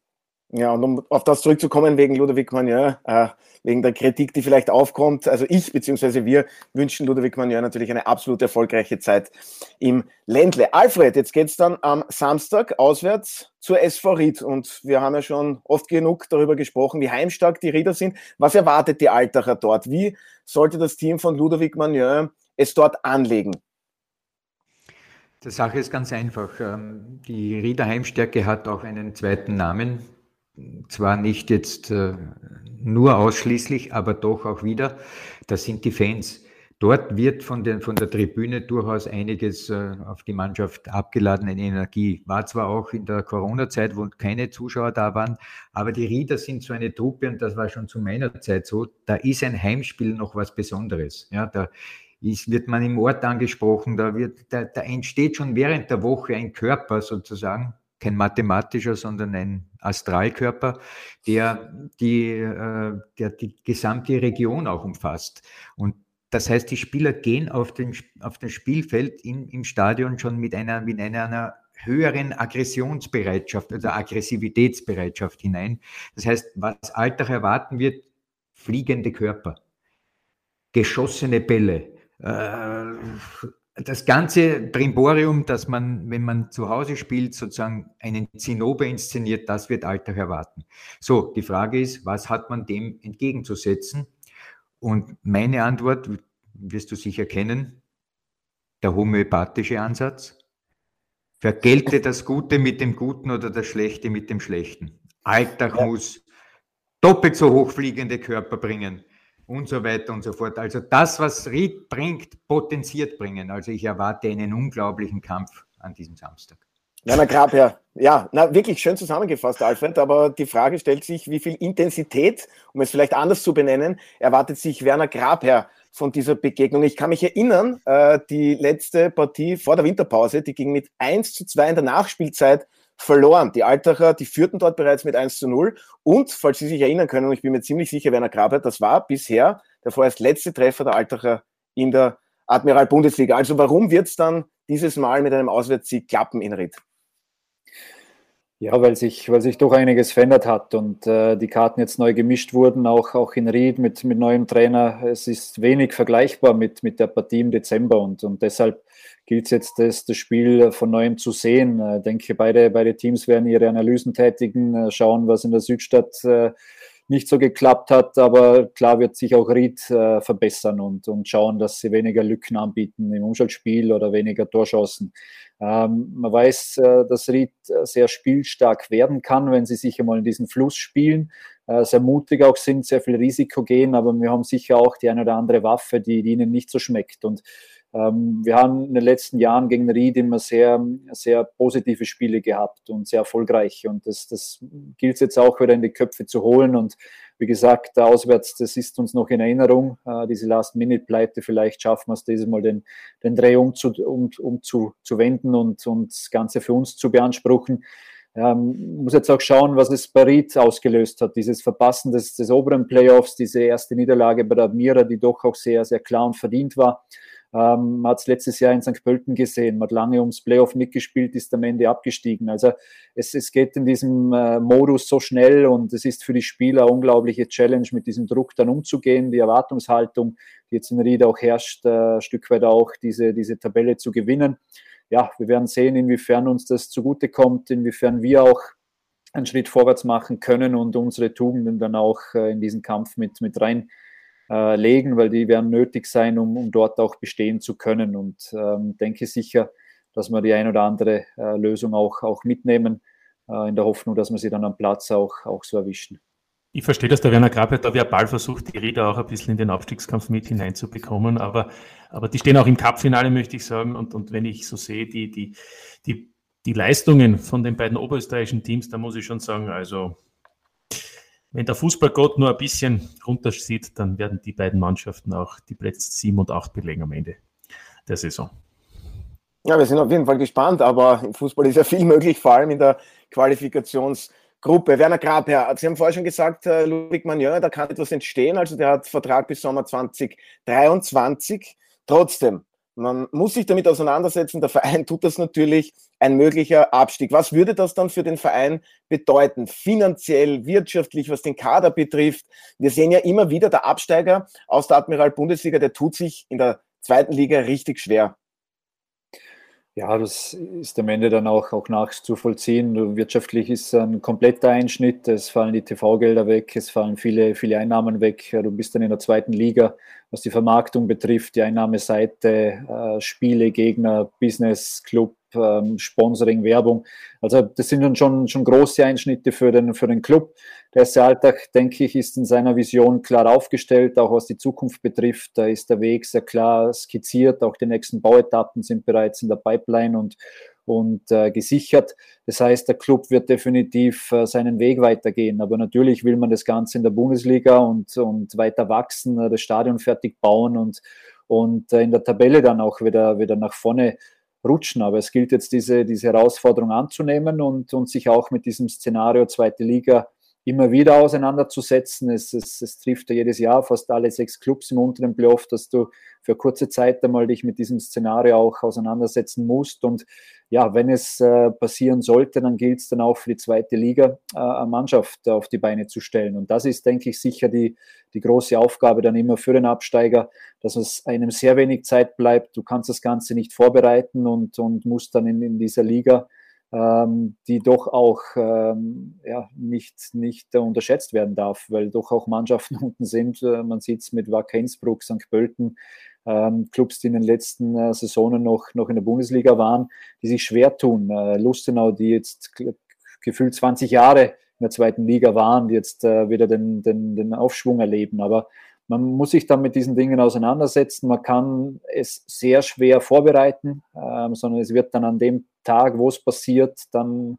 Ja, und um auf das zurückzukommen, wegen Ludovic Magnin, äh, wegen der Kritik, die vielleicht aufkommt, also ich bzw. wir wünschen Ludovic Magnin natürlich eine absolut erfolgreiche Zeit im Ländle. Alfred, jetzt geht's dann am Samstag auswärts zur SV Ried und wir haben ja schon oft genug darüber gesprochen, wie heimstark die Rieder sind. Was erwartet die Altacher dort? Wie sollte das Team von Ludovic Magnin es dort anlegen? Die Sache ist ganz einfach. Ähm, die Rieder Heimstärke hat auch einen zweiten Namen zwar nicht jetzt äh, nur ausschließlich, aber doch auch wieder, das sind die Fans. Dort wird von, den, von der Tribüne durchaus einiges äh, auf die Mannschaft abgeladen in Energie. War zwar auch in der Corona-Zeit, wo keine Zuschauer da waren, aber die Rieder sind so eine Truppe und das war schon zu meiner Zeit so. Da ist ein Heimspiel noch was Besonderes. Ja, da ist, wird man im Ort angesprochen, da, wird, da, da entsteht schon während der Woche ein Körper sozusagen, kein mathematischer, sondern ein Astralkörper, der die, äh, der die gesamte Region auch umfasst. Und das heißt, die Spieler gehen auf, den, auf das Spielfeld in, im Stadion schon mit einer, mit einer höheren Aggressionsbereitschaft oder Aggressivitätsbereitschaft hinein. Das heißt, was Alltag erwarten wird, fliegende Körper, geschossene Bälle, äh, das ganze Brimborium, dass man, wenn man zu Hause spielt, sozusagen einen Zinnober inszeniert, das wird Alltag erwarten. So, die Frage ist, was hat man dem entgegenzusetzen? Und meine Antwort wirst du sicher kennen, der homöopathische Ansatz. Vergelte das Gute mit dem Guten oder das Schlechte mit dem Schlechten. Alltag muss doppelt so hochfliegende Körper bringen und so weiter und so fort. Also das, was Ried bringt, potenziert bringen. Also ich erwarte einen unglaublichen Kampf an diesem Samstag. Werner Grabherr, ja, na, wirklich schön zusammengefasst, Alfred, aber die Frage stellt sich, wie viel Intensität, um es vielleicht anders zu benennen, erwartet sich Werner Grabherr von dieser Begegnung? Ich kann mich erinnern, äh, die letzte Partie vor der Winterpause, die ging mit 1 zu 2 in der Nachspielzeit verloren. Die Altacher, die führten dort bereits mit 1 zu 0. Und, falls Sie sich erinnern können, und ich bin mir ziemlich sicher, Werner Graber, das war bisher der vorerst letzte Treffer der Altacher in der Admiral Bundesliga. Also warum wird es dann dieses Mal mit einem Auswärtssieg klappen in Ried? Ja, weil sich, weil sich doch einiges verändert hat und äh, die Karten jetzt neu gemischt wurden, auch, auch in Ried mit, mit neuem Trainer. Es ist wenig vergleichbar mit, mit der Partie im Dezember und, und deshalb gilt es jetzt, das, das Spiel von neuem zu sehen. Ich äh, denke, beide, beide Teams werden ihre Analysen tätigen, äh, schauen, was in der Südstadt äh, nicht so geklappt hat, aber klar wird sich auch Ried äh, verbessern und, und schauen, dass sie weniger Lücken anbieten im Umschaltspiel oder weniger Torchancen. Ähm, man weiß, äh, dass Ried sehr spielstark werden kann, wenn sie sich einmal in diesen Fluss spielen, äh, sehr mutig auch sind, sehr viel Risiko gehen, aber wir haben sicher auch die eine oder andere Waffe, die, die ihnen nicht so schmeckt. Und wir haben in den letzten Jahren gegen Ried immer sehr, sehr positive Spiele gehabt und sehr erfolgreich. Und das, das gilt jetzt auch wieder in die Köpfe zu holen. Und wie gesagt, auswärts, das ist uns noch in Erinnerung, äh, diese Last-Minute-Pleite. Vielleicht schaffen wir es dieses Mal, den, den Dreh um, zu, um, um zu, zu und, und das Ganze für uns zu beanspruchen. Ähm, muss jetzt auch schauen, was es bei Ried ausgelöst hat. Dieses Verpassen des, des oberen Playoffs, diese erste Niederlage bei der Admira, die doch auch sehr, sehr klar und verdient war. Ähm, man hat es letztes Jahr in St. Pölten gesehen, man hat lange ums Playoff mitgespielt, ist am Ende abgestiegen. Also es, es geht in diesem äh, Modus so schnell und es ist für die Spieler eine unglaubliche Challenge, mit diesem Druck dann umzugehen, die Erwartungshaltung, die jetzt in Ried auch herrscht, äh, ein Stück weit auch diese, diese Tabelle zu gewinnen. Ja, wir werden sehen, inwiefern uns das zugutekommt, inwiefern wir auch einen Schritt vorwärts machen können und unsere Tugenden dann auch äh, in diesen Kampf mit, mit rein äh, legen, weil die werden nötig sein, um, um dort auch bestehen zu können. Und ähm, denke sicher, dass wir die ein oder andere äh, Lösung auch, auch mitnehmen, äh, in der Hoffnung, dass wir sie dann am Platz auch, auch so erwischen. Ich verstehe, dass der Werner Grabert da verbal versucht, die Räder auch ein bisschen in den Abstiegskampf mit hineinzubekommen, aber, aber die stehen auch im Cup-Finale, möchte ich sagen. Und, und wenn ich so sehe, die, die, die, die Leistungen von den beiden oberösterreichischen Teams, da muss ich schon sagen, also wenn der Fußballgott nur ein bisschen runtersieht, dann werden die beiden Mannschaften auch die Plätze 7 und 8 belegen am Ende der Saison. Ja, wir sind auf jeden Fall gespannt, aber im Fußball ist ja viel möglich, vor allem in der Qualifikationsgruppe. Werner Grabherr, Sie haben vorher schon gesagt, äh, Ludwig Magnon, da kann etwas entstehen. Also der hat Vertrag bis Sommer 2023. Trotzdem, man muss sich damit auseinandersetzen. Der Verein tut das natürlich. Ein möglicher Abstieg. Was würde das dann für den Verein bedeuten? Finanziell, wirtschaftlich, was den Kader betrifft. Wir sehen ja immer wieder, der Absteiger aus der Admiral Bundesliga, der tut sich in der zweiten Liga richtig schwer. Ja, das ist am Ende dann auch, auch nachzuvollziehen. Wirtschaftlich ist ein kompletter Einschnitt. Es fallen die TV-Gelder weg, es fallen viele, viele Einnahmen weg. Du bist dann in der zweiten Liga, was die Vermarktung betrifft, die Einnahmeseite, äh, Spiele, Gegner, Business, Club, ähm, Sponsoring, Werbung. Also das sind dann schon, schon große Einschnitte für den, für den Club. Der erste Alltag, denke ich, ist in seiner Vision klar aufgestellt, auch was die Zukunft betrifft. Da ist der Weg sehr klar skizziert. Auch die nächsten Bauetappen sind bereits in der Pipeline und, und äh, gesichert. Das heißt, der Club wird definitiv äh, seinen Weg weitergehen. Aber natürlich will man das Ganze in der Bundesliga und, und weiter wachsen, äh, das Stadion fertig bauen und, und äh, in der Tabelle dann auch wieder, wieder nach vorne rutschen. Aber es gilt jetzt, diese, diese Herausforderung anzunehmen und, und sich auch mit diesem Szenario zweite Liga immer wieder auseinanderzusetzen. Es, es, es trifft ja jedes Jahr fast alle sechs Clubs im unteren Playoff, dass du für kurze Zeit einmal dich mit diesem Szenario auch auseinandersetzen musst. Und ja, wenn es äh, passieren sollte, dann gilt es dann auch für die zweite Liga, äh, Mannschaft auf die Beine zu stellen. Und das ist, denke ich, sicher die, die große Aufgabe dann immer für den Absteiger, dass es einem sehr wenig Zeit bleibt. Du kannst das Ganze nicht vorbereiten und, und musst dann in, in dieser Liga die doch auch ähm, ja, nicht, nicht unterschätzt werden darf, weil doch auch Mannschaften [laughs] unten sind. Äh, man sieht es mit Wacker Innsbruck, St. Pölten, ähm, Clubs, die in den letzten äh, Saisonen noch, noch in der Bundesliga waren, die sich schwer tun. Äh, Lustenau, die jetzt gefühlt 20 Jahre in der zweiten Liga waren, die jetzt äh, wieder den, den, den Aufschwung erleben. Aber man muss sich dann mit diesen Dingen auseinandersetzen. Man kann es sehr schwer vorbereiten, ähm, sondern es wird dann an dem Tag, wo es passiert, dann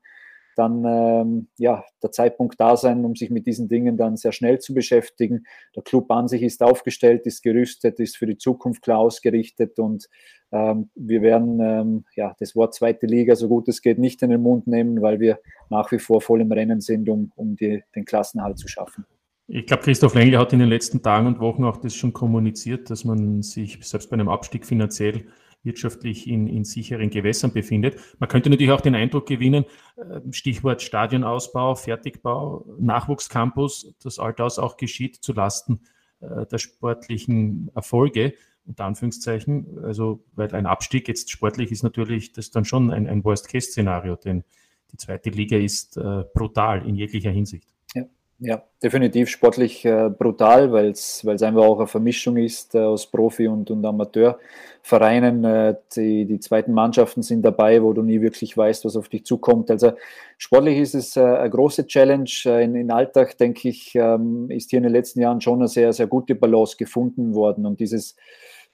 dann ähm, ja, der Zeitpunkt da sein, um sich mit diesen Dingen dann sehr schnell zu beschäftigen. Der Club an sich ist aufgestellt, ist gerüstet, ist für die Zukunft klar ausgerichtet und ähm, wir werden ähm, ja, das Wort zweite Liga so gut es geht nicht in den Mund nehmen, weil wir nach wie vor voll im Rennen sind, um, um die, den Klassenhalt zu schaffen. Ich glaube, Christoph Lengle hat in den letzten Tagen und Wochen auch das schon kommuniziert, dass man sich selbst bei einem Abstieg finanziell wirtschaftlich in, in sicheren Gewässern befindet. Man könnte natürlich auch den Eindruck gewinnen, äh, Stichwort Stadionausbau, Fertigbau, Nachwuchscampus, dass all das auch geschieht zu Lasten äh, der sportlichen Erfolge, unter Anführungszeichen. Also, weil ein Abstieg jetzt sportlich ist natürlich das dann schon ein, ein Worst-Case-Szenario, denn die zweite Liga ist äh, brutal in jeglicher Hinsicht. Ja, definitiv sportlich äh, brutal, weil es einfach auch eine Vermischung ist äh, aus Profi- und, und Amateurvereinen. Äh, die, die zweiten Mannschaften sind dabei, wo du nie wirklich weißt, was auf dich zukommt. Also sportlich ist es äh, eine große Challenge. Äh, in, in Alltag, denke ich, ähm, ist hier in den letzten Jahren schon eine sehr, sehr gute Balance gefunden worden. Und dieses,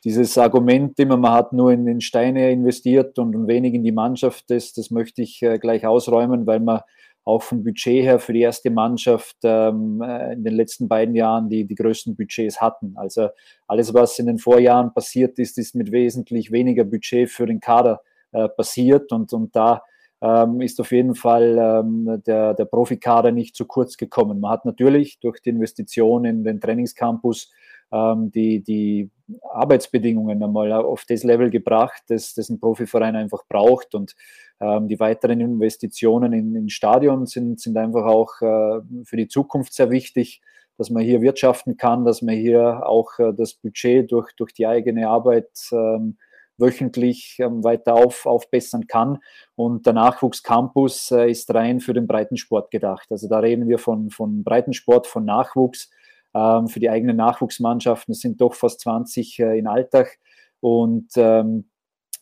dieses Argument, immer man hat nur in, in Steine investiert und, wenig in die Mannschaft, das, das möchte ich äh, gleich ausräumen, weil man auch vom Budget her für die erste Mannschaft ähm, äh, in den letzten beiden Jahren die, die größten Budgets hatten. Also alles, was in den Vorjahren passiert ist, ist mit wesentlich weniger Budget für den Kader äh, passiert und, und da ähm, ist auf jeden Fall ähm, der, der Profikader nicht zu kurz gekommen. Man hat natürlich durch die Investition in den Trainingscampus die, die Arbeitsbedingungen einmal auf das Level gebracht, das, das ein Profiverein einfach braucht. Und ähm, die weiteren Investitionen in, in Stadion sind, sind einfach auch äh, für die Zukunft sehr wichtig, dass man hier wirtschaften kann, dass man hier auch äh, das Budget durch, durch die eigene Arbeit ähm, wöchentlich ähm, weiter auf, aufbessern kann. Und der Nachwuchscampus äh, ist rein für den Breitensport gedacht. Also da reden wir von, von Breitensport, von Nachwuchs ähm, für die eigenen Nachwuchsmannschaften. Es sind doch fast 20 äh, in Alltag. Und ähm,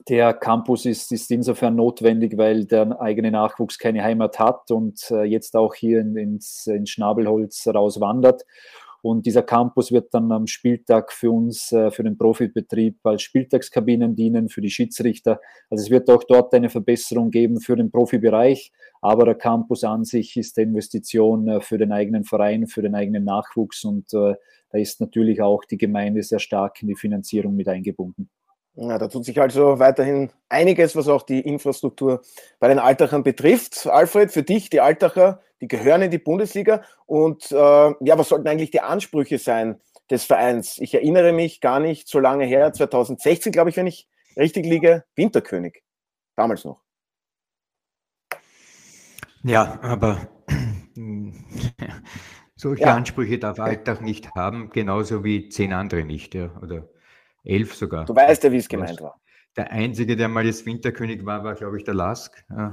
der Campus ist, ist insofern notwendig, weil der eigene Nachwuchs keine Heimat hat und äh, jetzt auch hier in, ins, ins Schnabelholz rauswandert. Und dieser Campus wird dann am Spieltag für uns, äh, für den Profibetrieb als Spieltagskabinen dienen, für die Schiedsrichter. Also es wird auch dort eine Verbesserung geben für den Profibereich. Aber der Campus an sich ist eine Investition äh, für den eigenen Verein, für den eigenen Nachwuchs. Und äh, da ist natürlich auch die Gemeinde sehr stark in die Finanzierung mit eingebunden. Ja, da tut sich also weiterhin einiges, was auch die Infrastruktur bei den Altachern betrifft. Alfred, für dich, die Altacher, die gehören in die Bundesliga. Und äh, ja, was sollten eigentlich die Ansprüche sein des Vereins? Ich erinnere mich gar nicht so lange her, 2016, glaube ich, wenn ich richtig liege, Winterkönig. Damals noch. Ja, aber [clears throat] solche ja. Ansprüche darf Altach nicht haben, genauso wie zehn andere nicht. Ja, oder elf sogar. Du weißt ja, wie es gemeint war. Der Einzige, der mal jetzt Winterkönig war, war, glaube ich, der Lask äh,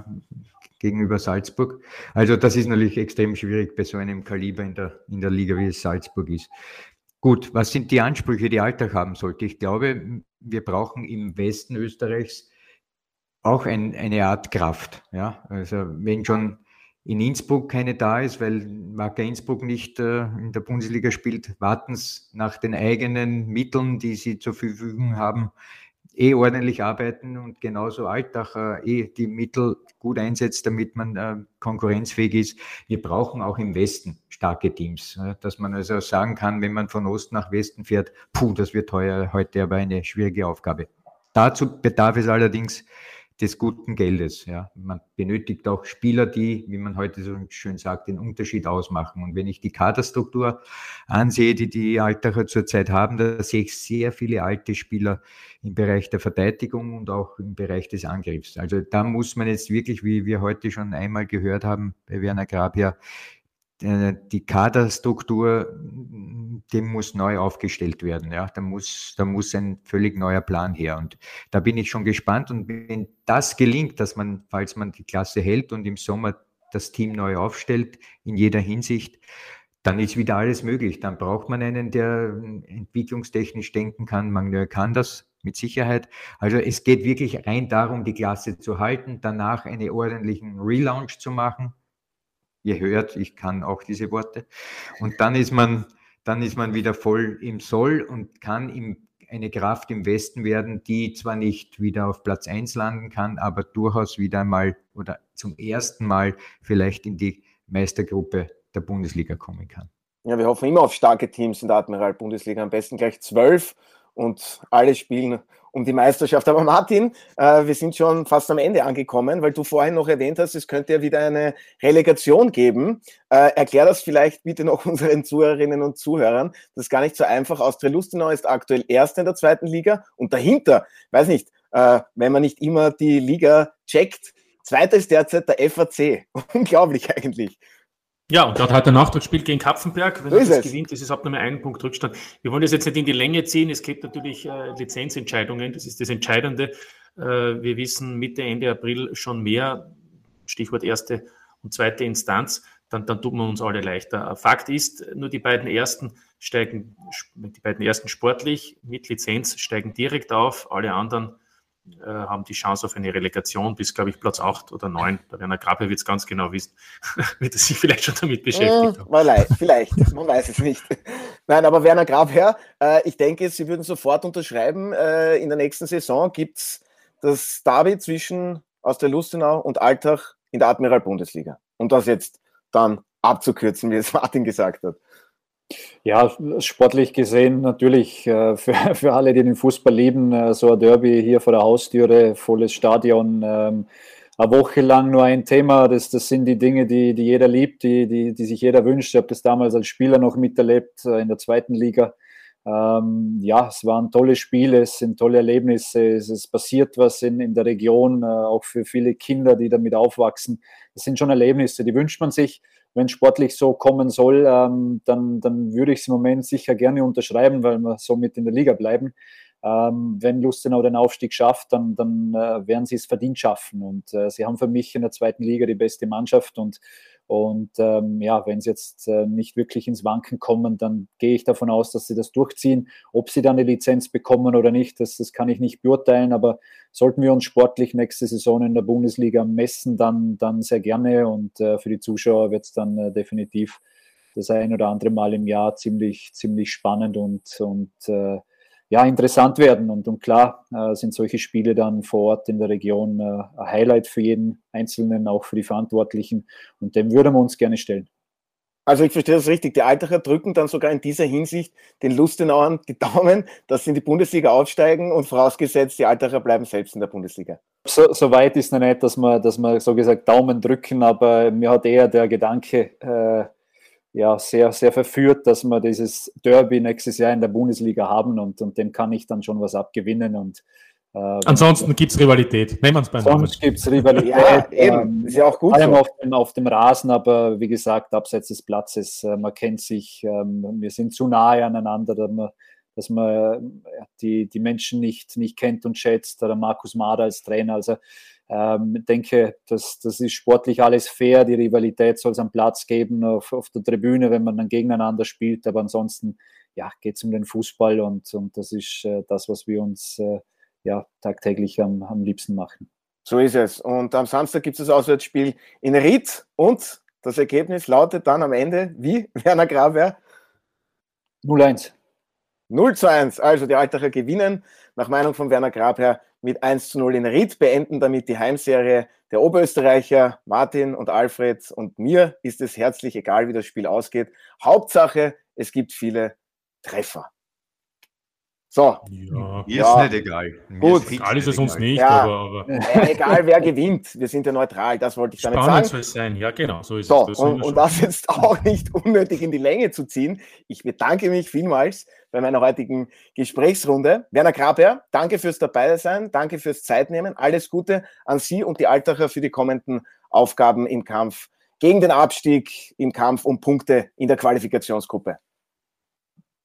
gegenüber Salzburg. Also das ist natürlich extrem schwierig bei so einem Kaliber in der, in der Liga, wie es Salzburg ist. Gut, was sind die Ansprüche, die Alltag haben sollte? Ich glaube, wir brauchen im Westen Österreichs auch ein, eine Art Kraft. Ja? Also wenn schon in Innsbruck keine da ist, weil Marca Innsbruck nicht äh, in der Bundesliga spielt, warten sie nach den eigenen Mitteln, die sie zur Verfügung haben, eh ordentlich arbeiten und genauso Alltag äh, eh die Mittel gut einsetzt, damit man äh, konkurrenzfähig ist. Wir brauchen auch im Westen starke Teams, äh, dass man also sagen kann, wenn man von Osten nach Westen fährt, puh, das wird heuer, heute aber eine schwierige Aufgabe. Dazu bedarf es allerdings des guten Geldes. Ja. Man benötigt auch Spieler, die, wie man heute so schön sagt, den Unterschied ausmachen. Und wenn ich die Kaderstruktur ansehe, die die Altacher zurzeit haben, da sehe ich sehr viele alte Spieler im Bereich der Verteidigung und auch im Bereich des Angriffs. Also da muss man jetzt wirklich, wie wir heute schon einmal gehört haben bei Werner Grabia, äh, die Kaderstruktur, die muss neu aufgestellt werden. Ja, da muss, da muss ein völlig neuer Plan her. Und da bin ich schon gespannt. Und wenn das gelingt, dass man, falls man die Klasse hält und im Sommer das Team neu aufstellt, in jeder Hinsicht, dann ist wieder alles möglich. Dann braucht man einen, der entwicklungstechnisch denken kann. Man kann das mit Sicherheit. Also es geht wirklich rein darum, die Klasse zu halten, danach einen ordentlichen Relaunch zu machen ihr hört, ich kann auch diese Worte. Und dann ist man, dann ist man wieder voll im Soll und kann im, eine Kraft im Westen werden, die zwar nicht wieder auf Platz 1 landen kann, aber durchaus wieder einmal oder zum ersten Mal vielleicht in die Meistergruppe der Bundesliga kommen kann. Ja, wir hoffen immer auf starke Teams in der Admiral-Bundesliga, am besten gleich zwölf und alle spielen um die Meisterschaft. Aber Martin, äh, wir sind schon fast am Ende angekommen, weil du vorhin noch erwähnt hast, es könnte ja wieder eine Relegation geben. Äh, erklär das vielleicht bitte noch [laughs] unseren Zuhörerinnen und Zuhörern. Das ist gar nicht so einfach. Austria Lustenau ist aktuell Erster in der zweiten Liga und dahinter, weiß nicht, äh, wenn man nicht immer die Liga checkt, Zweiter ist derzeit der FAC. [laughs] Unglaublich eigentlich. Ja, und dort hat er Nachtragsspiel gegen Kapfenberg. Wenn so er das es. gewinnt, ist es ab nur einen Punkt Rückstand. Wir wollen das jetzt nicht in die Länge ziehen. Es gibt natürlich äh, Lizenzentscheidungen. Das ist das Entscheidende. Äh, wir wissen Mitte, Ende April schon mehr. Stichwort erste und zweite Instanz. Dann, dann tut man uns alle leichter. Fakt ist, nur die beiden ersten steigen, die beiden ersten sportlich mit Lizenz steigen direkt auf. Alle anderen äh, haben die Chance auf eine Relegation bis, glaube ich, Platz 8 oder 9. Der Werner Grabe wird es ganz genau wissen, [laughs] wird er sich vielleicht schon damit beschäftigt haben. Vielleicht, man weiß es nicht. Nein, aber Werner Grabherr, äh, ich denke, Sie würden sofort unterschreiben, äh, in der nächsten Saison gibt es das Derby zwischen Austria Lustenau und Altach in der Admiral-Bundesliga. Um das jetzt dann abzukürzen, wie es [laughs] Martin gesagt hat. Ja, sportlich gesehen natürlich äh, für, [laughs] für alle, die den Fußball lieben, äh, so ein Derby hier vor der Haustüre, volles Stadion, ähm, eine Woche lang nur ein Thema. Das, das sind die Dinge, die, die jeder liebt, die, die, die sich jeder wünscht. Ich habe das damals als Spieler noch miterlebt äh, in der zweiten Liga. Ähm, ja, es waren tolle Spiele, es sind tolle Erlebnisse, es, es passiert was in, in der Region, auch für viele Kinder, die damit aufwachsen. Das sind schon Erlebnisse, die wünscht man sich wenn sportlich so kommen soll, ähm, dann, dann würde ich es im Moment sicher gerne unterschreiben, weil wir somit in der Liga bleiben. Ähm, wenn Lustenau den Aufstieg schafft, dann, dann äh, werden sie es verdient schaffen. Und äh, sie haben für mich in der zweiten Liga die beste Mannschaft und, Und ähm, ja, wenn sie jetzt äh, nicht wirklich ins Wanken kommen, dann gehe ich davon aus, dass sie das durchziehen. Ob sie dann eine Lizenz bekommen oder nicht, das, das kann ich nicht beurteilen. Aber sollten wir uns sportlich nächste Saison in der Bundesliga messen, dann, dann sehr gerne. Und äh, für die Zuschauer wird es dann äh, definitiv das ein oder andere Mal im Jahr ziemlich, ziemlich spannend und, und äh, ja, interessant werden. Und, und klar äh, sind solche Spiele dann vor Ort in der Region äh, ein Highlight für jeden Einzelnen, auch für die Verantwortlichen. Und dem würden wir uns gerne stellen. Also ich verstehe das richtig. Die Altacher drücken dann sogar in dieser Hinsicht den Lustenauern die Daumen, dass sie in die Bundesliga aufsteigen und vorausgesetzt, die Altacher bleiben selbst in der Bundesliga. So, so weit ist noch nicht, dass wir, dass wir so gesagt Daumen drücken, aber mir hat eher der Gedanke äh, ja, sehr, sehr verführt, dass wir dieses Derby nächstes Jahr in der Bundesliga haben und, und dem kann ich dann schon was abgewinnen. Und, äh, Ansonsten gibt es Rivalität. Nehmen wir es beim Sonst gibt es Rivalität. ja, eben. Ähm, ist ja auch gut. Vor allem so. auf, dem, auf dem Rasen, aber wie gesagt, abseits des Platzes, äh, man kennt sich, ähm, wir sind zu nahe aneinander, dass man, äh, die, die Menschen nicht, nicht kennt und schätzt. Oder Markus Mader als Trainer. Also ähm, denke, das, das ist sportlich alles fair. Die Rivalität soll es am Platz geben, auf, auf der Tribüne, wenn man dann gegeneinander spielt. Aber ansonsten ja, geht es um den Fußball und, und das ist äh, das, was wir uns äh, ja, tagtäglich am, am liebsten machen. So ist es. Und am Samstag gibt es das Auswärtsspiel in Ried und das Ergebnis lautet dann am Ende wie, Werner Graber? 0-1. 0 zu 1. Also die Altacher gewinnen nach Meinung von Werner Grabherr mit 1 zu 0 in Ried, beenden damit die Heimserie der Oberösterreicher. Martin und Alfred und mir ist es herzlich egal, wie das Spiel ausgeht. Hauptsache, es gibt viele Treffer. So. Ja. Mir ja. ist nicht egal. Mir Gut. Ist egal ist uns nicht, ja. aber, aber. Ja, egal wer gewinnt. Wir sind ja neutral, das wollte ich damit Spannend sagen. soll es sein, ja genau, so ist so, es. Das und, und das jetzt auch nicht unnötig in die Länge zu ziehen. Ich bedanke mich vielmals bei meiner heutigen Gesprächsrunde. Werner Graber, danke fürs Dabeisein, danke fürs Zeitnehmen. Alles Gute an Sie und die Altacher für die kommenden Aufgaben im Kampf gegen den Abstieg, im Kampf um Punkte in der Qualifikationsgruppe.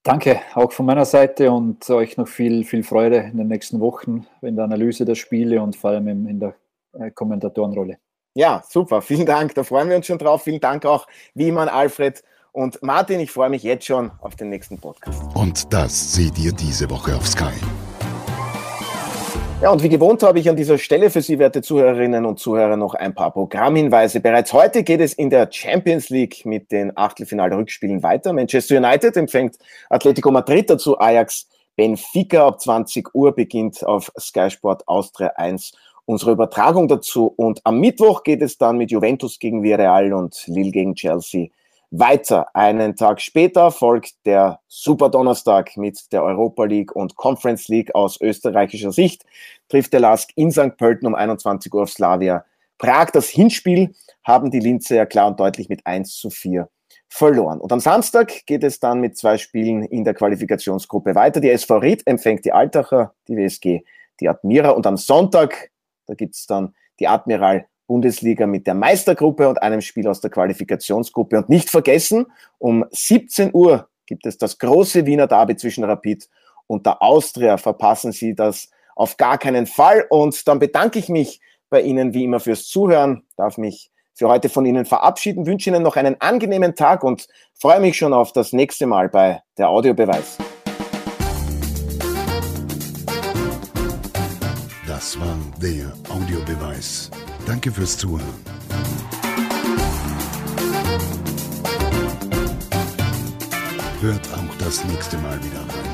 Danke auch von meiner Seite und euch noch viel, viel Freude in den nächsten Wochen in der Analyse der Spiele und vor allem in der äh, Kommentatorenrolle. Ja, super. Vielen Dank. Da freuen wir uns schon drauf. Vielen Dank auch, wie immer, an Alfred und Martin. Ich freue mich jetzt schon auf den nächsten Podcast. Und das seht ihr diese Woche auf Sky. Ja, und wie gewohnt habe ich an dieser Stelle für Sie, werte Zuhörerinnen und Zuhörer, noch ein paar Programmhinweise. Bereits heute geht es in der Champions League mit den Achtelfinal-Rückspielen weiter. Manchester United empfängt Atletico Madrid dazu Ajax Benfica. Ab 20 Uhr beginnt auf Sky Sport Austria 1 unsere Übertragung dazu. Und am Mittwoch geht es dann mit Juventus gegen Villarreal und Lille gegen Chelsea weiter. Einen Tag später folgt der Super Donnerstag mit der Europa League und Conference League aus österreichischer Sicht. Trifft der Lask in St. Pölten um 21 Uhr auf Slavia Prag. Das Hinspiel haben die Linze ja klar und deutlich mit 1 zu 4 verloren. Und am Samstag geht es dann mit zwei Spielen in der Qualifikationsgruppe weiter. Die SV Ried empfängt die Altacher, die WSG, die Admira. Und am Sonntag, da gibt es dann die Admiral Bundesliga mit der Meistergruppe und einem Spiel aus der Qualifikationsgruppe. Und nicht vergessen, um 17 Uhr gibt es das große Wiener Derby zwischen Rapid und der Austria. Verpassen Sie das auf gar keinen Fall. Und dann bedanke ich mich bei Ihnen wie immer fürs Zuhören, darf mich für heute von Ihnen verabschieden, wünsche Ihnen noch einen angenehmen Tag und freue mich schon auf das nächste Mal bei der Audiobeweis. Das war der Audiobeweis. Danke fürs Zuhören. Hört auch das nächste Mal wieder rein.